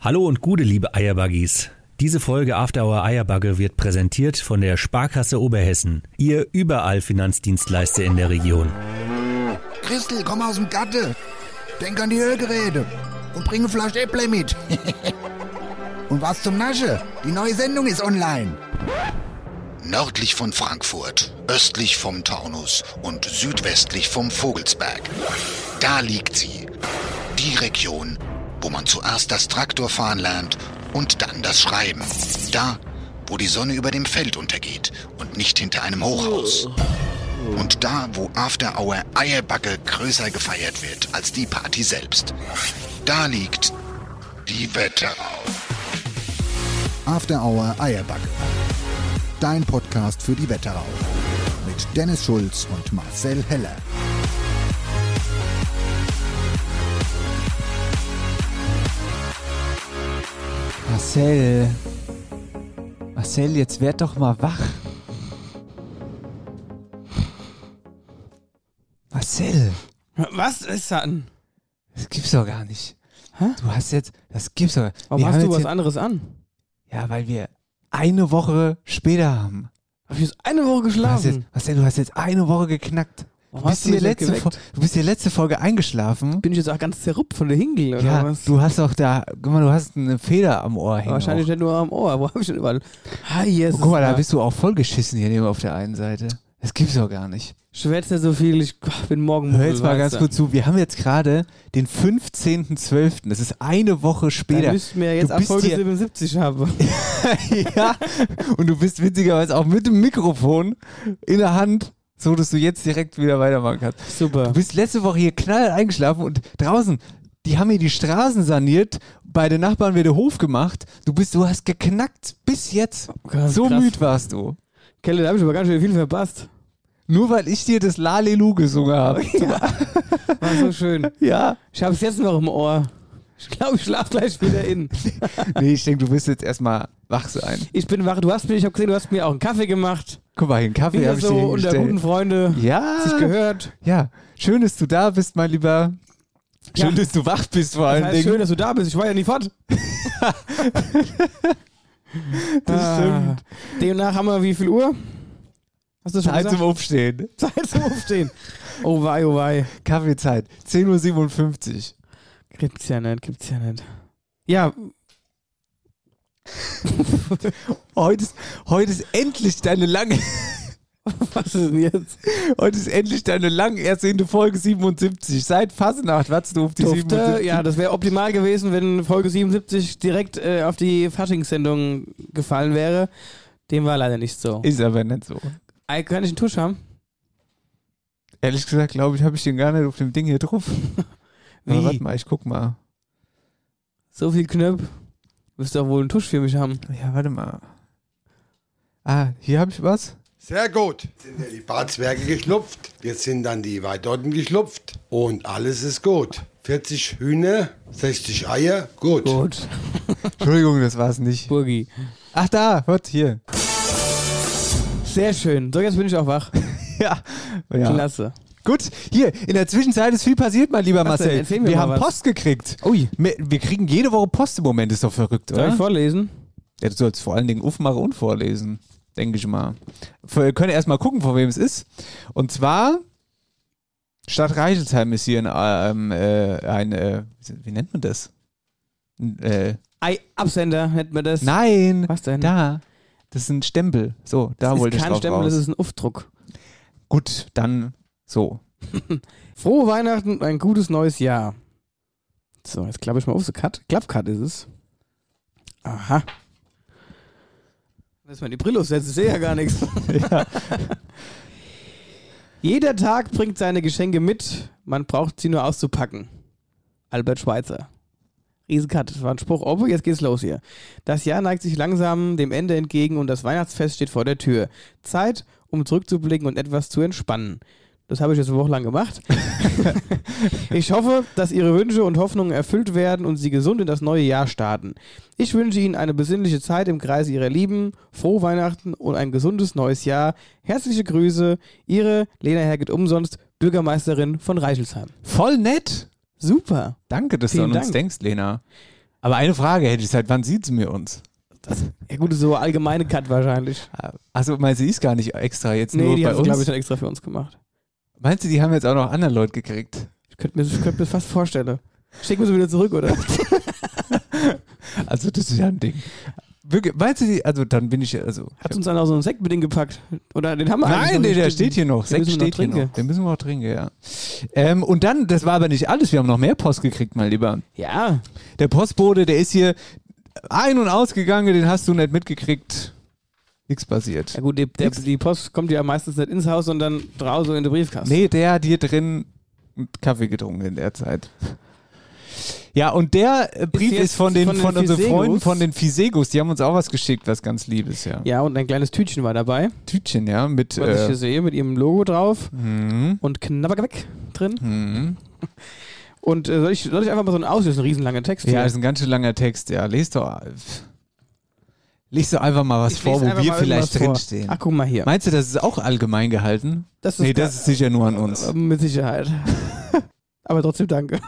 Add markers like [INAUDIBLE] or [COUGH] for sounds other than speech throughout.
Hallo und gute liebe Eierbuggies. Diese Folge After Hour Eierbagge wird präsentiert von der Sparkasse Oberhessen, ihr überall Finanzdienstleister in der Region. Christel, komm aus dem Gatte. Denk an die Ölgeräte und bring eine Flasche Äpple mit. [LAUGHS] und was zum Nasche? Die neue Sendung ist online. Nördlich von Frankfurt, östlich vom Taunus und südwestlich vom Vogelsberg. Da liegt sie. Die Region, wo man zuerst das Traktorfahren lernt und dann das Schreiben. Da, wo die Sonne über dem Feld untergeht und nicht hinter einem Hochhaus. Und da, wo After Hour Eierbacke größer gefeiert wird als die Party selbst. Da liegt die Wetterau. After Hour Eierbacke. Dein Podcast für die Wetterau. Mit Dennis Schulz und Marcel Heller. Marcel. Marcel, jetzt werd doch mal wach. Marcel, Was ist dann? das gibt's doch gar nicht. Hä? Du hast jetzt, das gibt's doch. Warum wir hast haben du was anderes an? Ja, weil wir eine Woche später haben. Hab ich jetzt eine Woche Du hast jetzt, geschlafen? Marcel, du hast jetzt eine Woche geknackt. Du bist, hier letzte du bist hier letzte Folge eingeschlafen. Bin ich jetzt auch ganz zerruppt von der Hingel oder Ja, was? du hast doch da, guck mal, du hast eine Feder am Ohr hängen. Wahrscheinlich auch. nicht nur am Ohr. Wo hab ich denn überall? Ah, yes. Oh, guck mal, da bist du auch vollgeschissen hier neben auf der einen Seite. Das gibt's doch gar nicht. Schwätzt nicht so viel, ich bin morgen Hör jetzt mal ganz kurz zu. Wir haben jetzt gerade den 15.12. Das ist eine Woche später. müssten wir jetzt ab Folge hier- 77 haben. [LAUGHS] ja. Und du bist witzigerweise auch mit dem Mikrofon in der Hand, so dass du jetzt direkt wieder weitermachen kannst. Super. Du bist letzte Woche hier knall eingeschlafen und draußen, die haben hier die Straßen saniert, bei den Nachbarn wieder Hof gemacht. Du bist, du hast geknackt bis jetzt. Krass, so krass. müde warst du. Kelle, da hab ich aber ganz schön viel verpasst. Nur weil ich dir das Lalelu gesungen habe. [LAUGHS] War so schön. Ja. Ich hab's jetzt noch im Ohr. Ich glaube, ich schlaf gleich wieder in. [LAUGHS] Nee, ich denke, du wirst jetzt erstmal wach sein. Ich bin wach. Du hast mir, ich habe gesehen, du hast mir auch einen Kaffee gemacht. Guck mal, den Kaffee habe ich so dir unter guten Freunde. Ja. Sich gehört. Ja, schön, dass du da bist, mein Lieber. Schön, Ja. dass du wach bist vor Das allen heißt, Dingen. schön, dass du da bist. Ich war ja nie fort. [LAUGHS] das stimmt. Ah, Demnach haben wir wie viel Uhr? Hast du schon Zeit zum gesagt? Aufstehen. [LAUGHS] Zeit zum Aufstehen. Oh wei, oh wei. Kaffeezeit. 10.57 Uhr. Gibt's ja nicht, gibt's ja nicht. Ja, [LAUGHS] Heute ist, heute ist endlich deine lange, [LAUGHS] was ist denn jetzt? heute ist endlich deine lang ersehnte Folge 77. Seit Fasnacht wartest du auf die Dufte, 77. ja, das wäre optimal gewesen, wenn Folge 77 direkt äh, auf die Faschingssendung gefallen wäre. Dem war leider nicht so. Ist aber nicht so. Ey, Kann ich einen Tusch haben? Ehrlich gesagt, glaube ich, habe ich den gar nicht auf dem Ding hier drauf. [LAUGHS] Aber Wie? warte mal, ich guck mal. So viel Knöpf. Müsst doch wohl einen Tusch für mich haben. Ja, warte mal. Ah, hier habe ich was. Sehr gut. Jetzt sind ja die Barzwerge geschlupft. Jetzt sind dann die Weidotten geschlupft. Und alles ist gut. 40 Hühner, 60 Eier. Gut. Gut. [LAUGHS] Entschuldigung, das war es nicht. Burgi. Ach da, warte, hier. Sehr schön. So, jetzt bin ich auch wach. [LAUGHS] Ja. ja. Klasse. Gut, hier, in der Zwischenzeit ist viel passiert, mein lieber Was denn? Marcel. Erzähl mir wir mal haben was. Post gekriegt. Ui. Wir, wir kriegen jede Woche Post im Moment, ist doch verrückt, Soll oder? ich vorlesen? Ja, du sollst vor allen Dingen aufmachen und vorlesen, denke ich mal. Wir können erstmal gucken, von wem es ist. Und zwar, Stadt Reichelsheim ist hier ein, ähm, äh, ein äh, wie nennt man das? Ein, Äh, Ei, Absender, nennt man das. nein, Was denn? da. Das ist ein Stempel. So, da das wollte ist ich kein drauf Stempel, raus. das ist ein Aufdruck. Gut, dann so. [LAUGHS] Frohe Weihnachten und ein gutes neues Jahr. So, jetzt klappe ich mal auf. So Cut. Klappcut ist es. Aha. Lass mal die Brille aufsetzen, ich sehe ja gar nichts. [LAUGHS] Jeder Tag bringt seine Geschenke mit, man braucht sie nur auszupacken. Albert Schweitzer. Riesencut, das war ein Spruch. Oh, jetzt geht's los hier. Das Jahr neigt sich langsam dem Ende entgegen und das Weihnachtsfest steht vor der Tür. Zeit, um zurückzublicken und etwas zu entspannen. Das habe ich jetzt eine Woche lang gemacht. [LAUGHS] ich hoffe, dass Ihre Wünsche und Hoffnungen erfüllt werden und Sie gesund in das neue Jahr starten. Ich wünsche Ihnen eine besinnliche Zeit im Kreise Ihrer Lieben, frohe Weihnachten und ein gesundes neues Jahr. Herzliche Grüße, Ihre Lena Herget umsonst, Bürgermeisterin von Reichelsheim. Voll nett. Super. Danke, dass Vielen du an uns Dank. denkst, Lena. Aber eine Frage hätte ich, seit wann sieht sie mir uns? Ja gut, so allgemeine Cut wahrscheinlich. Also meinst du, die ist gar nicht extra jetzt Nee, nur die bei hat es, uns? glaube ich, dann extra für uns gemacht. Meinst du, die haben jetzt auch noch andere Leute gekriegt? Ich könnte mir, ich könnte mir fast vorstellen. Schicken wir sie wieder zurück, oder? [LAUGHS] Also das ist ja ein Ding. Wirklich, meinst du die, also dann bin ich, also... Hat uns dann auch so einen Sekt mit denen gepackt? Oder den haben wir eigentlich Nein, nicht. der steht hier noch. Den Sekt wir noch steht hier trinken. noch. Den müssen wir auch trinken, ja. Ähm, und dann, das war aber nicht alles, wir haben noch mehr Post gekriegt, mein Lieber. Ja, Der Postbote, der ist hier ein- und ausgegangen, den hast du nicht mitgekriegt. Nichts passiert. ja gut, die, der, die Post kommt ja meistens nicht ins Haus, sondern draußen in den Briefkasten. Nee, der hat hier drin Kaffee getrunken in der Zeit. Ja, und der äh, Brief ist, jetzt von den, von von, den unseren Fisegus? Freunden von den Fisegus. Die haben uns auch was geschickt, was ganz Liebes, ja. Ja, und ein kleines Tütchen war dabei, Tütchen, ja, mit. was ich hier Äh, sehe, mit ihrem Logo drauf mhm, und Knabbergeweck drin. mhm. Und äh, soll, ich, soll ich einfach mal so einen auslösen, einen riesenlangen Text Ja, hier? ist ein ganz schön langer Text, ja. Lest doch. Lies doch einfach mal was Ich vor, wo wir vielleicht vor. drinstehen. Ach, guck mal hier. Meinst du, das ist auch allgemein gehalten? Das ist Nee, das ist sicher nur an uns. Äh, Mit Sicherheit. [LAUGHS] Aber trotzdem danke.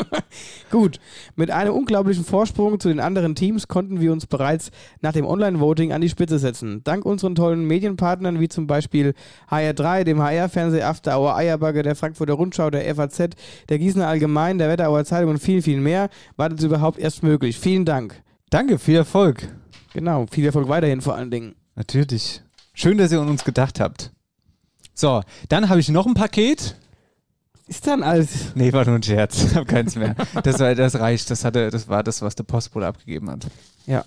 [LAUGHS] Gut, mit einem unglaublichen Vorsprung zu den anderen Teams konnten wir uns bereits nach dem Online-Voting an die Spitze setzen. Dank unseren tollen Medienpartnern wie zum Beispiel HR3, dem HR-Fernseh After Hour Eierbagge, der Frankfurter Rundschau, der FAZ, der Gießener Allgemein, der Wetterauer Zeitung und viel, viel mehr war das überhaupt erst möglich. Vielen Dank. Danke, viel Erfolg. Genau, viel Erfolg weiterhin vor allen Dingen. Natürlich. Schön, dass ihr an uns gedacht habt. So, dann habe ich noch ein Paket. Ist dann alles. Nee, war nur ein Scherz. Ich habe keins mehr. Das, war, das reicht. Das, hatte, das war das, was der Postbote abgegeben hat. Ja.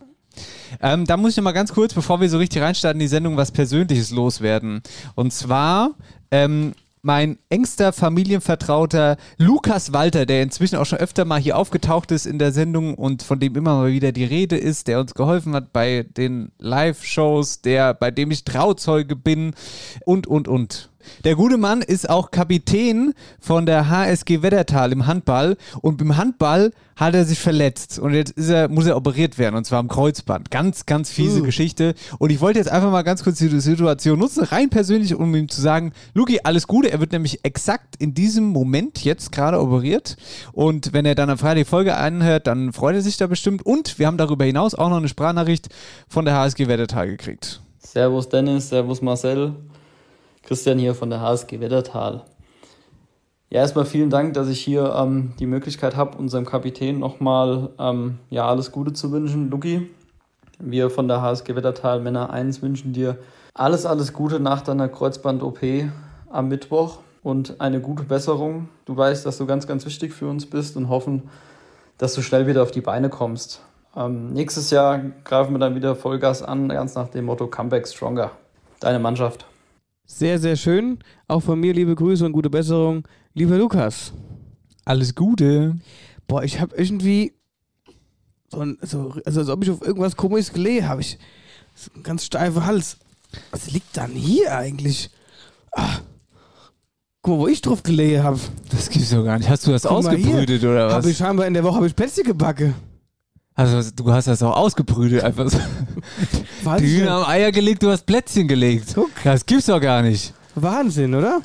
Ähm, da muss ich noch mal ganz kurz, bevor wir so richtig reinstarten in die Sendung, was Persönliches loswerden. Und zwar ähm, mein engster Familienvertrauter Lukas Walter, der inzwischen auch schon öfter mal hier aufgetaucht ist in der Sendung und von dem immer mal wieder die Rede ist, der uns geholfen hat bei den Live-Shows, der bei dem ich Trauzeuge bin und und und. Der gute Mann ist auch Kapitän von der HSG Wettertal im Handball und beim Handball hat er sich verletzt und jetzt ist er, muss er operiert werden und zwar am Kreuzband. Ganz, ganz fiese Geschichte. Und ich wollte jetzt einfach mal ganz kurz die Situation nutzen, rein persönlich, um ihm zu sagen, Luki, alles Gute. Er wird nämlich exakt in diesem Moment jetzt gerade operiert und wenn er dann am Freitag die Folge anhört, dann freut er sich da bestimmt und wir haben darüber hinaus auch noch eine Sprachnachricht von der HSG Wettertal gekriegt. Servus Dennis, Servus Marcel. Christian hier von der HSG Wettertal. Ja, erstmal vielen Dank, dass ich hier ähm, die Möglichkeit habe, unserem Kapitän nochmal ähm, ja, alles Gute zu wünschen. Luki, wir von der HSG Wettertal Männer 1 wünschen dir alles, alles Gute nach deiner Kreuzband-OP am Mittwoch und eine gute Besserung. Du weißt, dass du ganz, ganz wichtig für uns bist und hoffen, dass du schnell wieder auf die Beine kommst. Ähm, nächstes Jahr greifen wir dann wieder Vollgas an, ganz nach dem Motto Comeback Stronger. Deine Mannschaft. Sehr, sehr schön. Auch von mir liebe Grüße und gute Besserung. Lieber Lukas. Alles Gute. Boah, ich habe irgendwie so, ein, so also als ob ich auf irgendwas komisches gelegen habe. Ich so ein ganz steifer Hals. Was liegt dann hier eigentlich? Ah. Guck mal, wo ich drauf gelegen habe. Das gibt's doch gar nicht. Hast du das Guck ausgebrütet oder was? Habe ich scheinbar in der Woche habe ich Plätzchen gebacken. Also du hast das auch ausgebrütet, einfach so. [LAUGHS] Weiß Die Hühner haben. Eier gelegt, du hast Plätzchen gelegt. Guck. Das gibt's doch gar nicht. Wahnsinn, oder?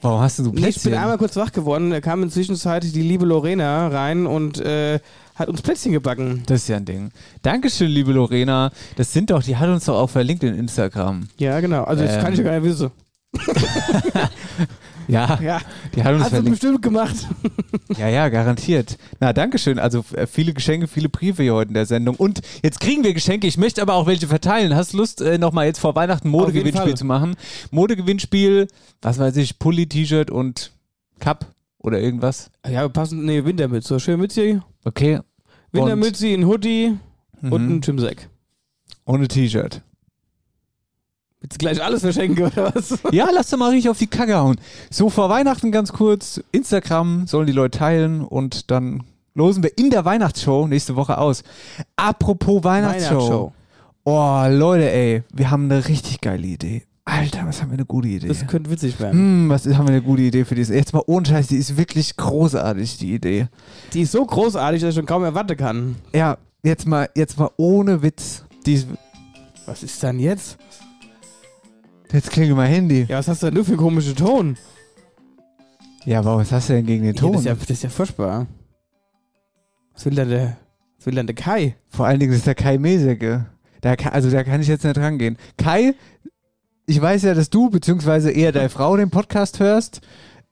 Warum hast du Nee, ich Plätzchen? bin einmal kurz wach geworden. Da kam inzwischen die liebe Lorena rein und äh, hat uns Plätzchen gebacken. das ist ja ein Ding. Dankeschön, liebe Lorena. Das sind doch, die hat uns doch auch verlinkt in Instagram. Ja, genau. Also das Ähm. kann ich ja gar nicht wissen. [LAUGHS] Ja, Ja, die hat uns hast verlinkt. bestimmt gemacht. Ja, ja, garantiert. Na, Dankeschön. Also äh, viele Geschenke, viele Briefe hier heute in der Sendung. Und jetzt kriegen wir Geschenke. Ich möchte aber auch welche verteilen. Hast du Lust, äh, nochmal jetzt vor Weihnachten Modegewinnspiel zu machen? Modegewinnspiel, was weiß ich, Pulli, T-Shirt und Cup oder irgendwas? Ja, passend, nee, Wintermütze. So schön Mütze. Okay. Wintermütze, ein Hoodie Und, und mhm. ein Gymsack. Ohne T-Shirt. Willst du gleich alles verschenken oder was? [LAUGHS] Ja, lass doch mal richtig auf die Kacke hauen. So vor Weihnachten ganz kurz. Instagram sollen die Leute teilen und dann losen wir in der Weihnachtsshow nächste Woche aus. Apropos Weihnachtsshow. Oh, Leute, ey, wir haben eine richtig geile Idee. Alter, was haben wir eine gute Idee. Das könnte witzig werden. Hm, was haben wir eine gute Idee für diese? Jetzt mal ohne Scheiß, die ist wirklich großartig, die Idee. Die ist so großartig, dass ich schon kaum erwarten kann. Ja, jetzt mal, jetzt mal ohne Witz. Die ist, Was ist denn jetzt? Jetzt klingelt mein Handy. Ja, was hast du denn nur für einen komischen Ton? Ja, aber was hast du denn gegen den Ja, Ton? das, ist ja, das ist ja furchtbar. Was will denn der, was will denn der Kai? Vor allen Dingen ist der Kai Meseke. Da kann, also da kann ich jetzt nicht rangehen. Kai, ich weiß ja, dass du, beziehungsweise eher deine Frau den Podcast hörst.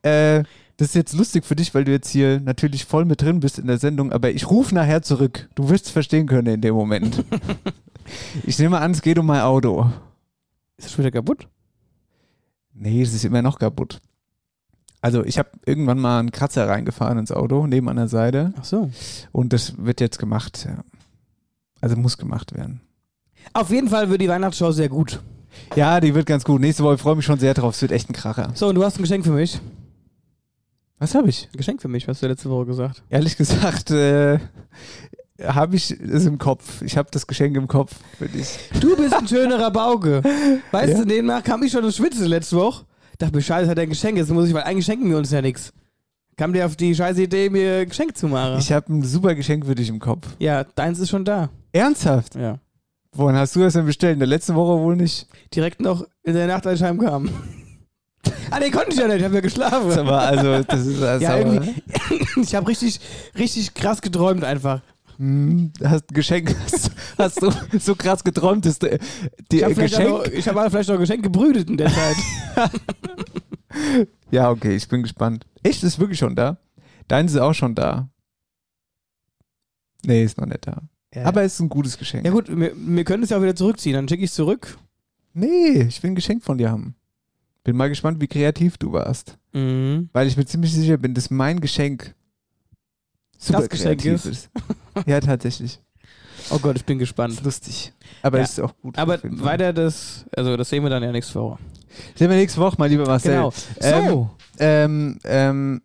Äh, das ist jetzt lustig für dich, weil du jetzt hier natürlich voll mit drin bist in der Sendung, aber ich rufe nachher zurück. Du wirst es verstehen können in dem Moment. [LAUGHS] ich nehme an, es geht um mein Auto. Ist das schon wieder kaputt? Nee, es ist immer noch kaputt. Also ich habe irgendwann mal einen Kratzer reingefahren ins Auto, neben an der Seite. Ach so. Und das wird jetzt gemacht, ja. Also muss gemacht werden. Auf jeden Fall wird die Weihnachtsshow sehr gut. Ja, die wird ganz gut. Nächste Woche freue ich mich schon sehr drauf. Es wird echt ein Kracher. So, und du hast ein Geschenk für mich. Was habe ich? Ein Geschenk für mich, hast du letzte Woche gesagt. Ehrlich gesagt, äh, habe ich es im Kopf. Ich habe das Geschenk im Kopf für dich. Du bist ein schönerer Bauge. [LAUGHS] Weißt Ja. du, demnach kam ich schon ins Schwitzen letzte Woche. Dachte mir, scheiße, hat er ein Geschenk, jetzt muss ich, weil eigentlich schenken wir uns ja nichts. Kam dir auf die scheiße Idee, mir ein Geschenk zu machen. Ich habe ein super Geschenk für dich im Kopf. ja, deins ist schon da. Ernsthaft? Ja. Wohin hast du das denn bestellt? In der letzten Woche wohl nicht. Direkt noch in der Nacht, als ich heimkam. [LAUGHS] ah, nee, konnte ich ja nicht, ich habe ja geschlafen. Aber also, das ist also, Ja, irgendwie. [LAUGHS] Ich habe richtig, richtig krass geträumt einfach. Hm, hast ein Geschenk, [LAUGHS] hast, hast du so krass geträumt, dass du, die Ich habe Geschenk. noch- ich hab vielleicht noch ein Geschenk gebrütet in der Zeit. [LAUGHS] Ja, okay, ich bin gespannt. Echt, ist wirklich schon da? Deins ist auch schon da. Nee, ist noch nicht da. Aber es ist ein gutes Geschenk. ja gut, wir, wir können es ja auch wieder zurückziehen. Dann schicke ich es zurück. Nee, ich will ein Geschenk von dir haben. Bin mal gespannt, wie kreativ du warst. Mhm. Weil ich mir ziemlich sicher bin, dass mein Geschenk super Das Geschenk ist? [LAUGHS] Ja, tatsächlich. Oh Gott, ich bin gespannt. lustig. Aber Ja. ist auch gut. Aber weiter das, also das sehen wir dann ja nächste Woche. Sehen wir nächste Woche mal, lieber Marcel. Genau. Ähm, So, Ähm, ähm,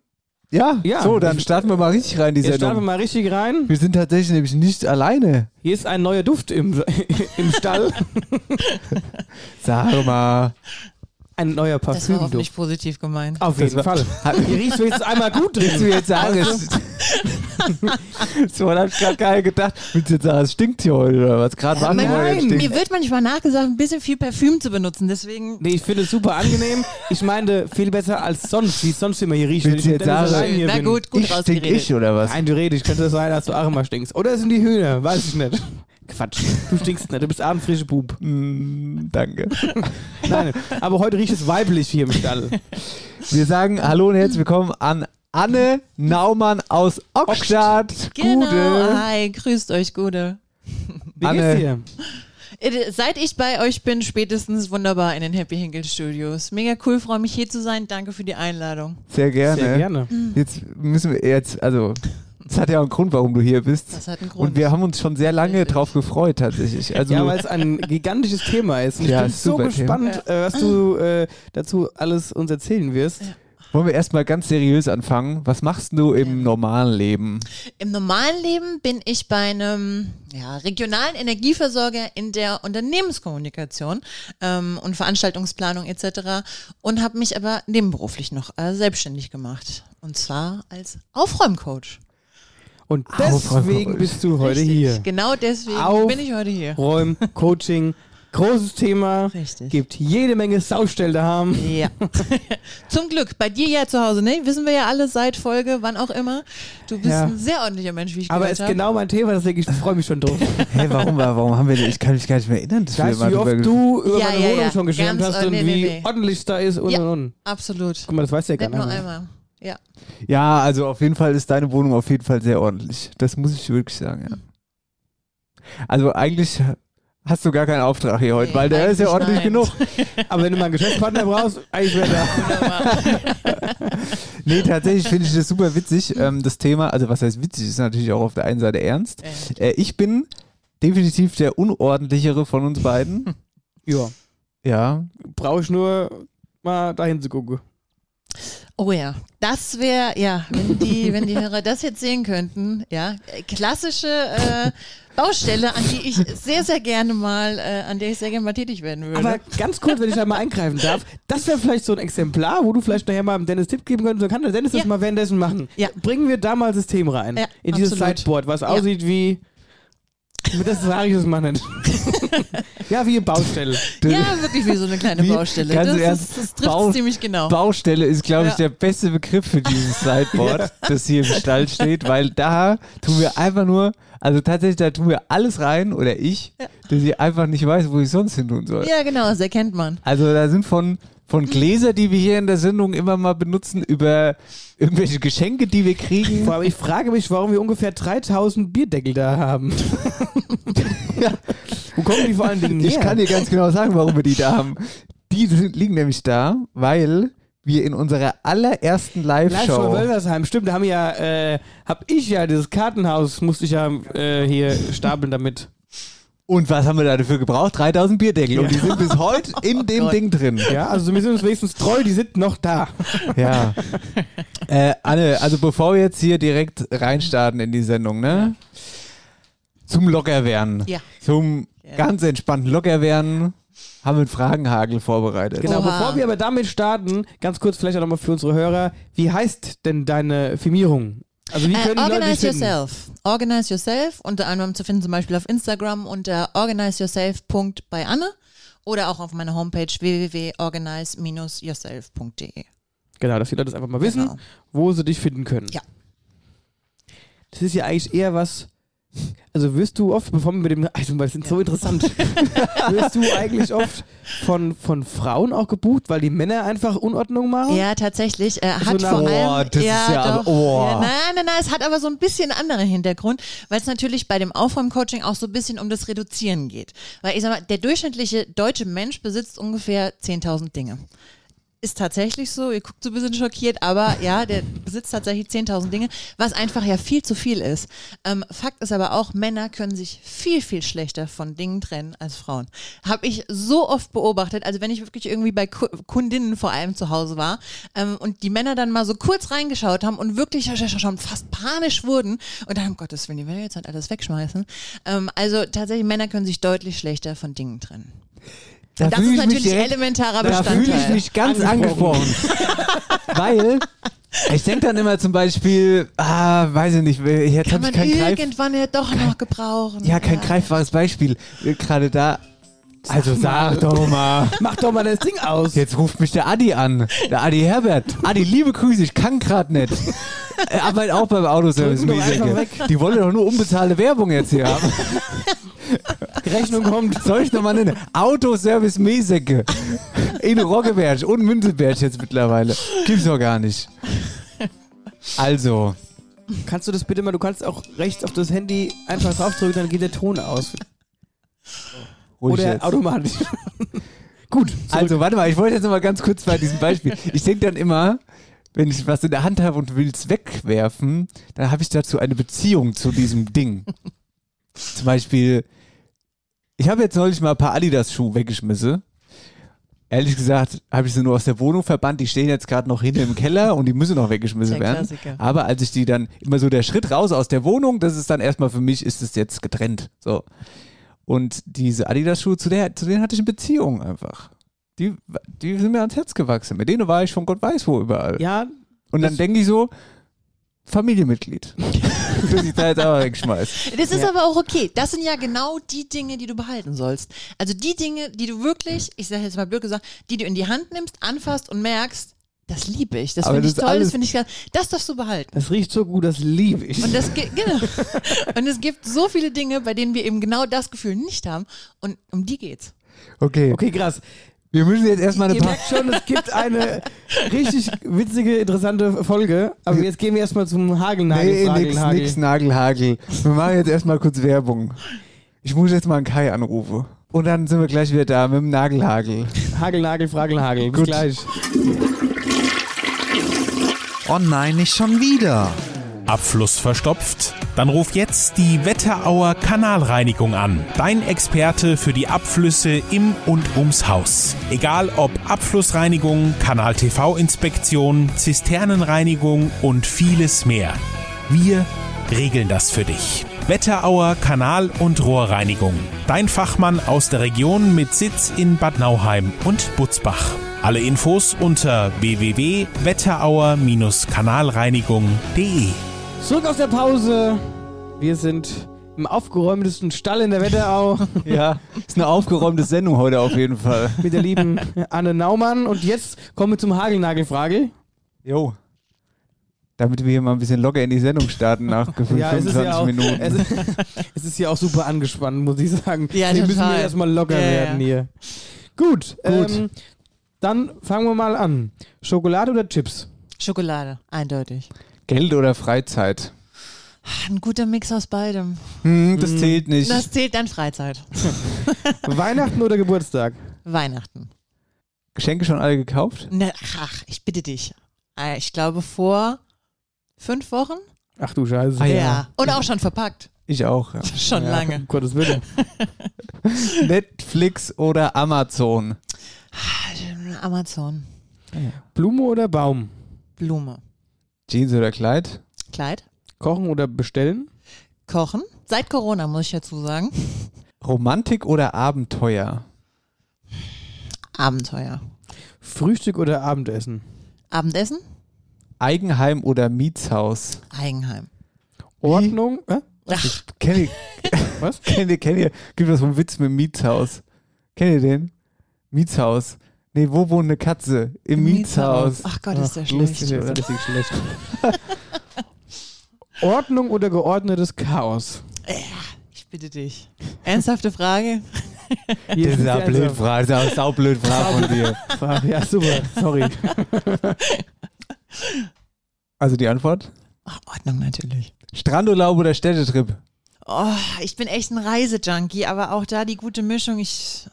ja, Ja. so, dann starten wir mal richtig rein, die jetzt starten wir Sendung. mal richtig rein. Wir sind tatsächlich nämlich nicht alleine. Hier ist ein neuer Duft im, [LAUGHS] im Stall. [LAUGHS] Sag mal. Ein neuer Das war hoffentlich positiv gemeint. Auf jeden war- Fall. Hier riecht wenigstens einmal gut Willst du drin. jetzt sagen, es, [LAUGHS] so, da hab ich gerade geil gedacht. Willst du jetzt sagen, es stinkt hier heute oder was? Gerade waren wir nein, jetzt. Mir wird manchmal nachgesagt, ein bisschen viel Parfüm zu benutzen, deswegen. Nee, ich finde es super angenehm. Ich meine, viel besser als sonst, wie es sonst immer hier riecht. Willst du ich jetzt sagen- hier Na gut, gut Ich stink ich oder was? Nein, theoretisch könnte es sein, dass du auch immer stinkst. Oder es sind die Hühner, weiß ich nicht. Quatsch, du stinkst nicht, du bist abendfrische Bub. Mm, danke. [LAUGHS] Nein, aber heute riecht es weiblich hier im Stall. Wir sagen Hallo und herzlich willkommen an Anne Naumann aus Ockstadt. Genau, hi, grüßt euch, Gude. Wie Anne. geht's dir? Äh, Seit ich bei euch bin, spätestens wunderbar in den Happy Hinkel Studios. Mega cool, freue mich hier zu sein. Danke für die Einladung. Sehr gerne. Sehr gerne. Jetzt müssen wir jetzt, also, es hat ja auch einen Grund, warum du hier bist. Das hat einen Grund. Und wir haben uns schon sehr lange drauf gefreut, tatsächlich. Also, Ja, weil es ein gigantisches Thema ist. Und Ja, ich bin so gespannt, äh, was du äh, dazu alles uns erzählen wirst. wollen wir erstmal ganz seriös anfangen. Was machst du im normalen Leben? Im normalen Leben bin ich bei einem ja, regionalen Energieversorger in der Unternehmenskommunikation ähm, und Veranstaltungsplanung etc. und habe mich aber nebenberuflich noch äh, selbstständig gemacht. Und zwar als Aufräumcoach. Und deswegen bist du heute Richtig. hier. Genau deswegen Auf- bin ich heute hier. Räum, Coaching, großes Thema. Richtig. Gibt jede Menge Saustell da haben. Ja. [LAUGHS] Zum Glück. Bei dir ja zu Hause, ne? Wissen wir ja alle seit Folge, wann auch immer. Du bist Ja. ein sehr ordentlicher Mensch, wie ich Aber gehört ist habe. genau mein Thema, deswegen ich freue mich schon drauf. [LAUGHS] Hey, warum, warum haben wir denn? Ich kann mich gar nicht mehr erinnern, dass Weißt wir du, mal wie drüber oft du über Ja, meine ja, Wohnung ja. schon geschwärmt Ganz, hast äh, und nee, wie nee, nee. ordentlich es da ist und Ja. und und. Absolut. Guck mal, das weißt du ja gar Nicht nur nicht. einmal. Ja. Ja, also auf jeden Fall ist deine Wohnung auf jeden Fall sehr ordentlich. Das muss ich wirklich sagen, ja. Also eigentlich hast du gar keinen Auftrag hier heute, Nee, weil der ist ja ordentlich nein. genug. [LAUGHS] Aber wenn du mal einen Geschäftspartner brauchst, eigentlich wäre da. [LAUGHS] Nee, tatsächlich finde ich das super witzig, ähm, das Thema. Also was heißt witzig, ist natürlich auch auf der einen Seite ernst. Äh, ich bin definitiv der unordentlichere von uns beiden. Ja, Ja, brauche ich nur mal dahin zu gucken. Oh ja, das wäre, ja, wenn die, wenn die Hörer das jetzt sehen könnten, ja, klassische äh, Baustelle, an die ich sehr, sehr gerne mal, äh, an der ich sehr gerne mal tätig werden würde. Aber ganz kurz, wenn ich da mal eingreifen darf, das wäre vielleicht so ein Exemplar, wo du vielleicht nachher mal dem Dennis Tipp geben könntest, dann kann der Dennis das Ja. mal währenddessen machen. Ja. Bringen wir da mal System rein. Ja, in dieses absolut. Sideboard, was aussieht wie Das sage ich jetzt mal nicht. [LAUGHS] ja, wie eine Baustelle. Ja, wirklich wie so eine kleine Wie- Baustelle. ganz Das, im Ernst, ist, das trifft Bau- ziemlich genau. Baustelle ist, glaube ich, Ja. der beste Begriff für dieses Sideboard, [LAUGHS] das hier im Stall steht, weil da tun wir einfach nur, also tatsächlich, da tun wir alles rein, oder ich, dass ich einfach nicht weiß, wo ich sonst hin tun soll. ja, genau, das erkennt man. Also da sind von, von Gläser, die wir hier in der Sendung immer mal benutzen, über irgendwelche Geschenke, die wir kriegen. Vor allem, ich frage mich, warum wir ungefähr 3000 Bierdeckel da haben. Wo kommen die vor allen Dingen her? Ich kann dir ganz genau sagen, warum wir die da haben. Die sind, liegen nämlich da, weil wir in unserer allerersten Live von Live-Show Wölversheim, stimmt, da haben ja, äh, hab ich ja, dieses Kartenhaus musste ich ja äh, hier stapeln damit. Und was haben wir da dafür gebraucht? 3000 Bierdeckel. Und die sind bis heute [LAUGHS] in dem Gott. Ding drin. Ja, also wir sind uns wenigstens treu, die sind noch da. Ja. äh, Anne, also bevor wir jetzt hier direkt reinstarten in die Sendung, ne? Zum Lockerwerden. Ja. Zum ganz entspannten Lockerwerden haben wir einen Fragenhagel vorbereitet. Genau, Oha. bevor wir aber damit starten, ganz kurz vielleicht auch nochmal für unsere Hörer, wie heißt denn deine Firmierung? Also wie Äh, können dich organize finden? yourself. Organize yourself, unter anderem zu finden zum Beispiel auf Instagram unter organizeyourself.bei Anne oder auch auf meiner Homepage www.organize-yourself.de. Genau, dass die Leute das einfach mal wissen, Genau. wo sie dich finden können. Ja. Das ist ja eigentlich eher was. Also wirst du oft, bevor wir mit dem, also das sind so interessant, [LAUGHS] wirst du eigentlich oft von, von Frauen auch gebucht, weil die Männer einfach Unordnung machen? Ja, tatsächlich. Äh, hat So vor nach- allem. Boah, das ja, ist ja doch. oh. ja, Nein, nein, nein, es hat aber so ein bisschen anderen Hintergrund, weil es natürlich bei dem Aufräumcoaching auch so ein bisschen um das Reduzieren geht. Weil ich sag mal, der durchschnittliche deutsche Mensch besitzt ungefähr 10.000 Dinge. Ist tatsächlich so, ihr guckt so ein bisschen schockiert, aber ja, der besitzt tatsächlich 10.000 Dinge, was einfach ja viel zu viel ist. Ähm, Fakt ist aber auch, Männer können sich viel, viel schlechter von Dingen trennen als Frauen. Habe ich so oft beobachtet, also wenn ich wirklich irgendwie bei Ku Kundinnen vor allem zu Hause war ähm, und die Männer dann mal so kurz reingeschaut haben und wirklich sch- schon fast panisch wurden und dann, um Gottes Willen, die will jetzt halt alles wegschmeißen. Ähm, also tatsächlich, Männer können sich deutlich schlechter von Dingen trennen. Da das ist natürlich direkt- elementarer Da Bestandteil. fühle ich mich ganz Angesprochen. angesprochen. Weil ich denke dann immer zum Beispiel, ah, weiß ich nicht, jetzt Kann habe ich man kein Greif. irgendwann ja doch noch gebrauchen. Ja, kein greifbares Beispiel. Gerade da. Also sag doch mal. Mach doch mal das Ding aus. Jetzt ruft mich der Adi an. Der Adi Herbert. Adi, liebe Grüße, ich kann gerade nicht. Er arbeitet auch beim Autoservice. Die wollen doch nur unbezahlte Werbung jetzt hier haben. Rechnung kommt. Soll ich nochmal nennen? Autoservice Mesecke. In Roggeberg und Münzelberg jetzt mittlerweile. Gibt's doch gar nicht. Also, Kannst du das bitte mal, du kannst auch rechts auf das Handy einfach draufdrücken, dann geht der Ton aus. Ruhig Oder automatisch. [LAUGHS] Gut. Also, warte mal, ich wollte jetzt noch mal ganz kurz bei diesem Beispiel. [LAUGHS] Ich denke dann immer, wenn ich was in der Hand habe und will es wegwerfen, dann habe ich dazu eine Beziehung zu diesem Ding. [LAUGHS] Zum Beispiel, ich habe jetzt neulich mal ein paar Adidas-Schuhe weggeschmissen. Ehrlich gesagt, habe ich sie nur aus der Wohnung verbannt. Die stehen jetzt gerade noch hinten im Keller und die müssen noch weggeschmissen werden. Klassiker. Aber als ich die dann immer so der Schritt raus aus der Wohnung, das ist dann erstmal für mich, ist es jetzt getrennt. So. Und diese Adidas-Schuhe, zu, der, zu denen hatte ich eine Beziehung einfach. Die, die sind mir ans Herz gewachsen. Mit denen war ich von Gott weiß wo überall. Ja, Und dann denke ich so, Familienmitglied. [LAUGHS] Dass ich da jetzt aber wegschmeiß. Das ist Ja. aber auch okay. Das sind ja genau die Dinge, die du behalten sollst. Also die Dinge, die du wirklich, ich sage jetzt mal blöd gesagt, die du in die Hand nimmst, anfasst und merkst, das liebe ich, das finde ich toll, alles- das finde ich geil. Das darfst du behalten. das riecht so gut, das liebe ich. Und das ge- [LAUGHS] genau. Und es gibt so viele Dinge, bei denen wir eben genau das Gefühl nicht haben. Und um die geht's. Okay, Okay, krass. wir müssen jetzt erstmal eine merkt schon, es gibt eine richtig witzige, interessante Folge. Aber jetzt gehen wir erstmal zum Hagelnagel. Nee, nix, Fragelnagel. nix, Nagelhagel. Wir machen jetzt erstmal kurz Werbung. Ich muss jetzt mal einen Kai anrufen. Und dann sind wir gleich wieder da mit dem Nagelhagel. Hagelnagel, Fragelnagel. Bis Gut. gleich. Oh nein, nicht schon wieder. Abfluss verstopft? Dann ruf jetzt die Wetterauer Kanalreinigung an. Dein Experte für die Abflüsse im und ums Haus. Egal ob Abflussreinigung, Kanal-TV-Inspektion, Zisternenreinigung und vieles mehr. Wir regeln das für dich. Wetterauer Kanal- und Rohrreinigung. Dein Fachmann aus der Region mit Sitz in Bad Nauheim und Butzbach. Alle Infos unter www.wetterauer-kanalreinigung.de. Zurück aus der Pause. Wir sind Im aufgeräumtesten Stall in der Wetterau. [LAUGHS] Ja, ist eine aufgeräumte Sendung heute auf jeden Fall. mit der lieben Anne Naumann. Und jetzt kommen wir zum Hagelnagelfrage. Jo. Damit wir hier mal ein bisschen locker in die Sendung starten nach [LAUGHS] Ja, es ist 25 ja auch, Minuten. es, ist- [LAUGHS] es ist ja auch super angespannt, muss ich sagen. Ja, wir müssen total. hier erstmal locker Ja, ja. werden hier. Gut, Gut. Ähm, dann fangen wir mal an. Schokolade oder Chips? Schokolade, eindeutig. Geld oder Freizeit? Ein guter Mix aus beidem. Hm, das zählt nicht. Das zählt dann Freizeit. [LAUGHS] Weihnachten oder Geburtstag? Weihnachten. Geschenke schon alle gekauft? Ne, ach, ich bitte dich. Äh, Ich glaube vor fünf Wochen. Ach du Scheiße. Ah, ja. Und auch schon verpackt. Ich auch. Ja. [LAUGHS] Schon Ja, lange. Um Gottes Willen. [LAUGHS] Netflix oder Amazon? Amazon. Blume oder Baum? Blume. Jeans oder Kleid? Kleid. Kochen oder bestellen? Kochen. Seit Corona, muss ich dazu sagen. Romantik oder Abenteuer? Abenteuer. Frühstück oder Abendessen? Abendessen. Eigenheim oder Mietshaus? Eigenheim. Ordnung? Äh? Kennt ihr, Was? kennt ihr, kennt ihr, gibt es so einen Witz mit dem Mietshaus? Kennt ihr den? Mietshaus. Nee, wo wohnt eine Katze? Im Mietshaus. Ach Gott, ist der Ach, schlecht. lustig, oder? Richtig schlecht. Ordnung oder geordnetes Chaos? Ich bitte dich. Ernsthafte Frage. Hier [LAUGHS] Das ist eine blöde. Frage, das ist eine saublöde Frage von dir. [LAUGHS] Ja, super. Sorry. [LAUGHS] Also die Antwort? Ach, Ordnung natürlich. Strandurlaub oder Städtetrip? Oh, ich bin echt ein Reisejunkie, aber auch da die gute Mischung. Ich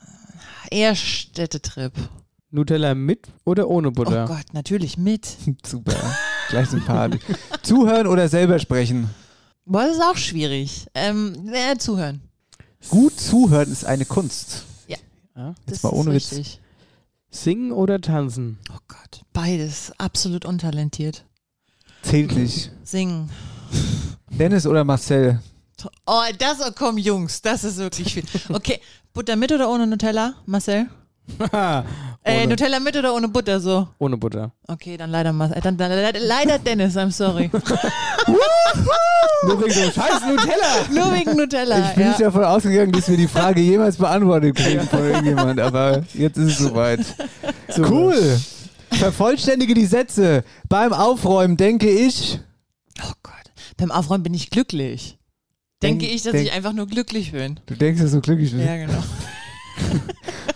eher Städtetrip. Nutella mit oder ohne Butter? Oh Gott, natürlich mit. [LAUGHS] Super. Gleich sympathisch. Zuhören oder selber sprechen? Boah, das ist auch schwierig. Ähm, äh, zuhören. Gut zuhören ist eine Kunst. Ja. Jetzt mal ohne Witz. richtig. Singen oder tanzen? Oh Gott, beides absolut untalentiert. Zählt nicht. Singen. Dennis oder Marcel? Oh, das, oh, komm, Jungs, das ist wirklich viel. Okay, Butter mit oder ohne Nutella, Marcel? [LAUGHS] Äh. Nutella mit oder ohne Butter, so? Ohne Butter. Okay, dann leider, Mar äh, dann, dann, leider, leider Dennis, I'm sorry. [LAUGHS] Nur wegen so einem scheiß Nutella. Nur wegen Nutella. Ich bin ja. nicht davon ausgegangen, dass wir die Frage jemals beantwortet kriegen von irgendjemand, aber jetzt ist es soweit. Cool. Vervollständige die Sätze. Beim Aufräumen denke ich. Oh Gott, beim Aufräumen bin ich glücklich. Denke Denk- ich, dass denk- ich einfach nur glücklich bin. Du denkst, dass du glücklich bist. Ja, genau. [LAUGHS]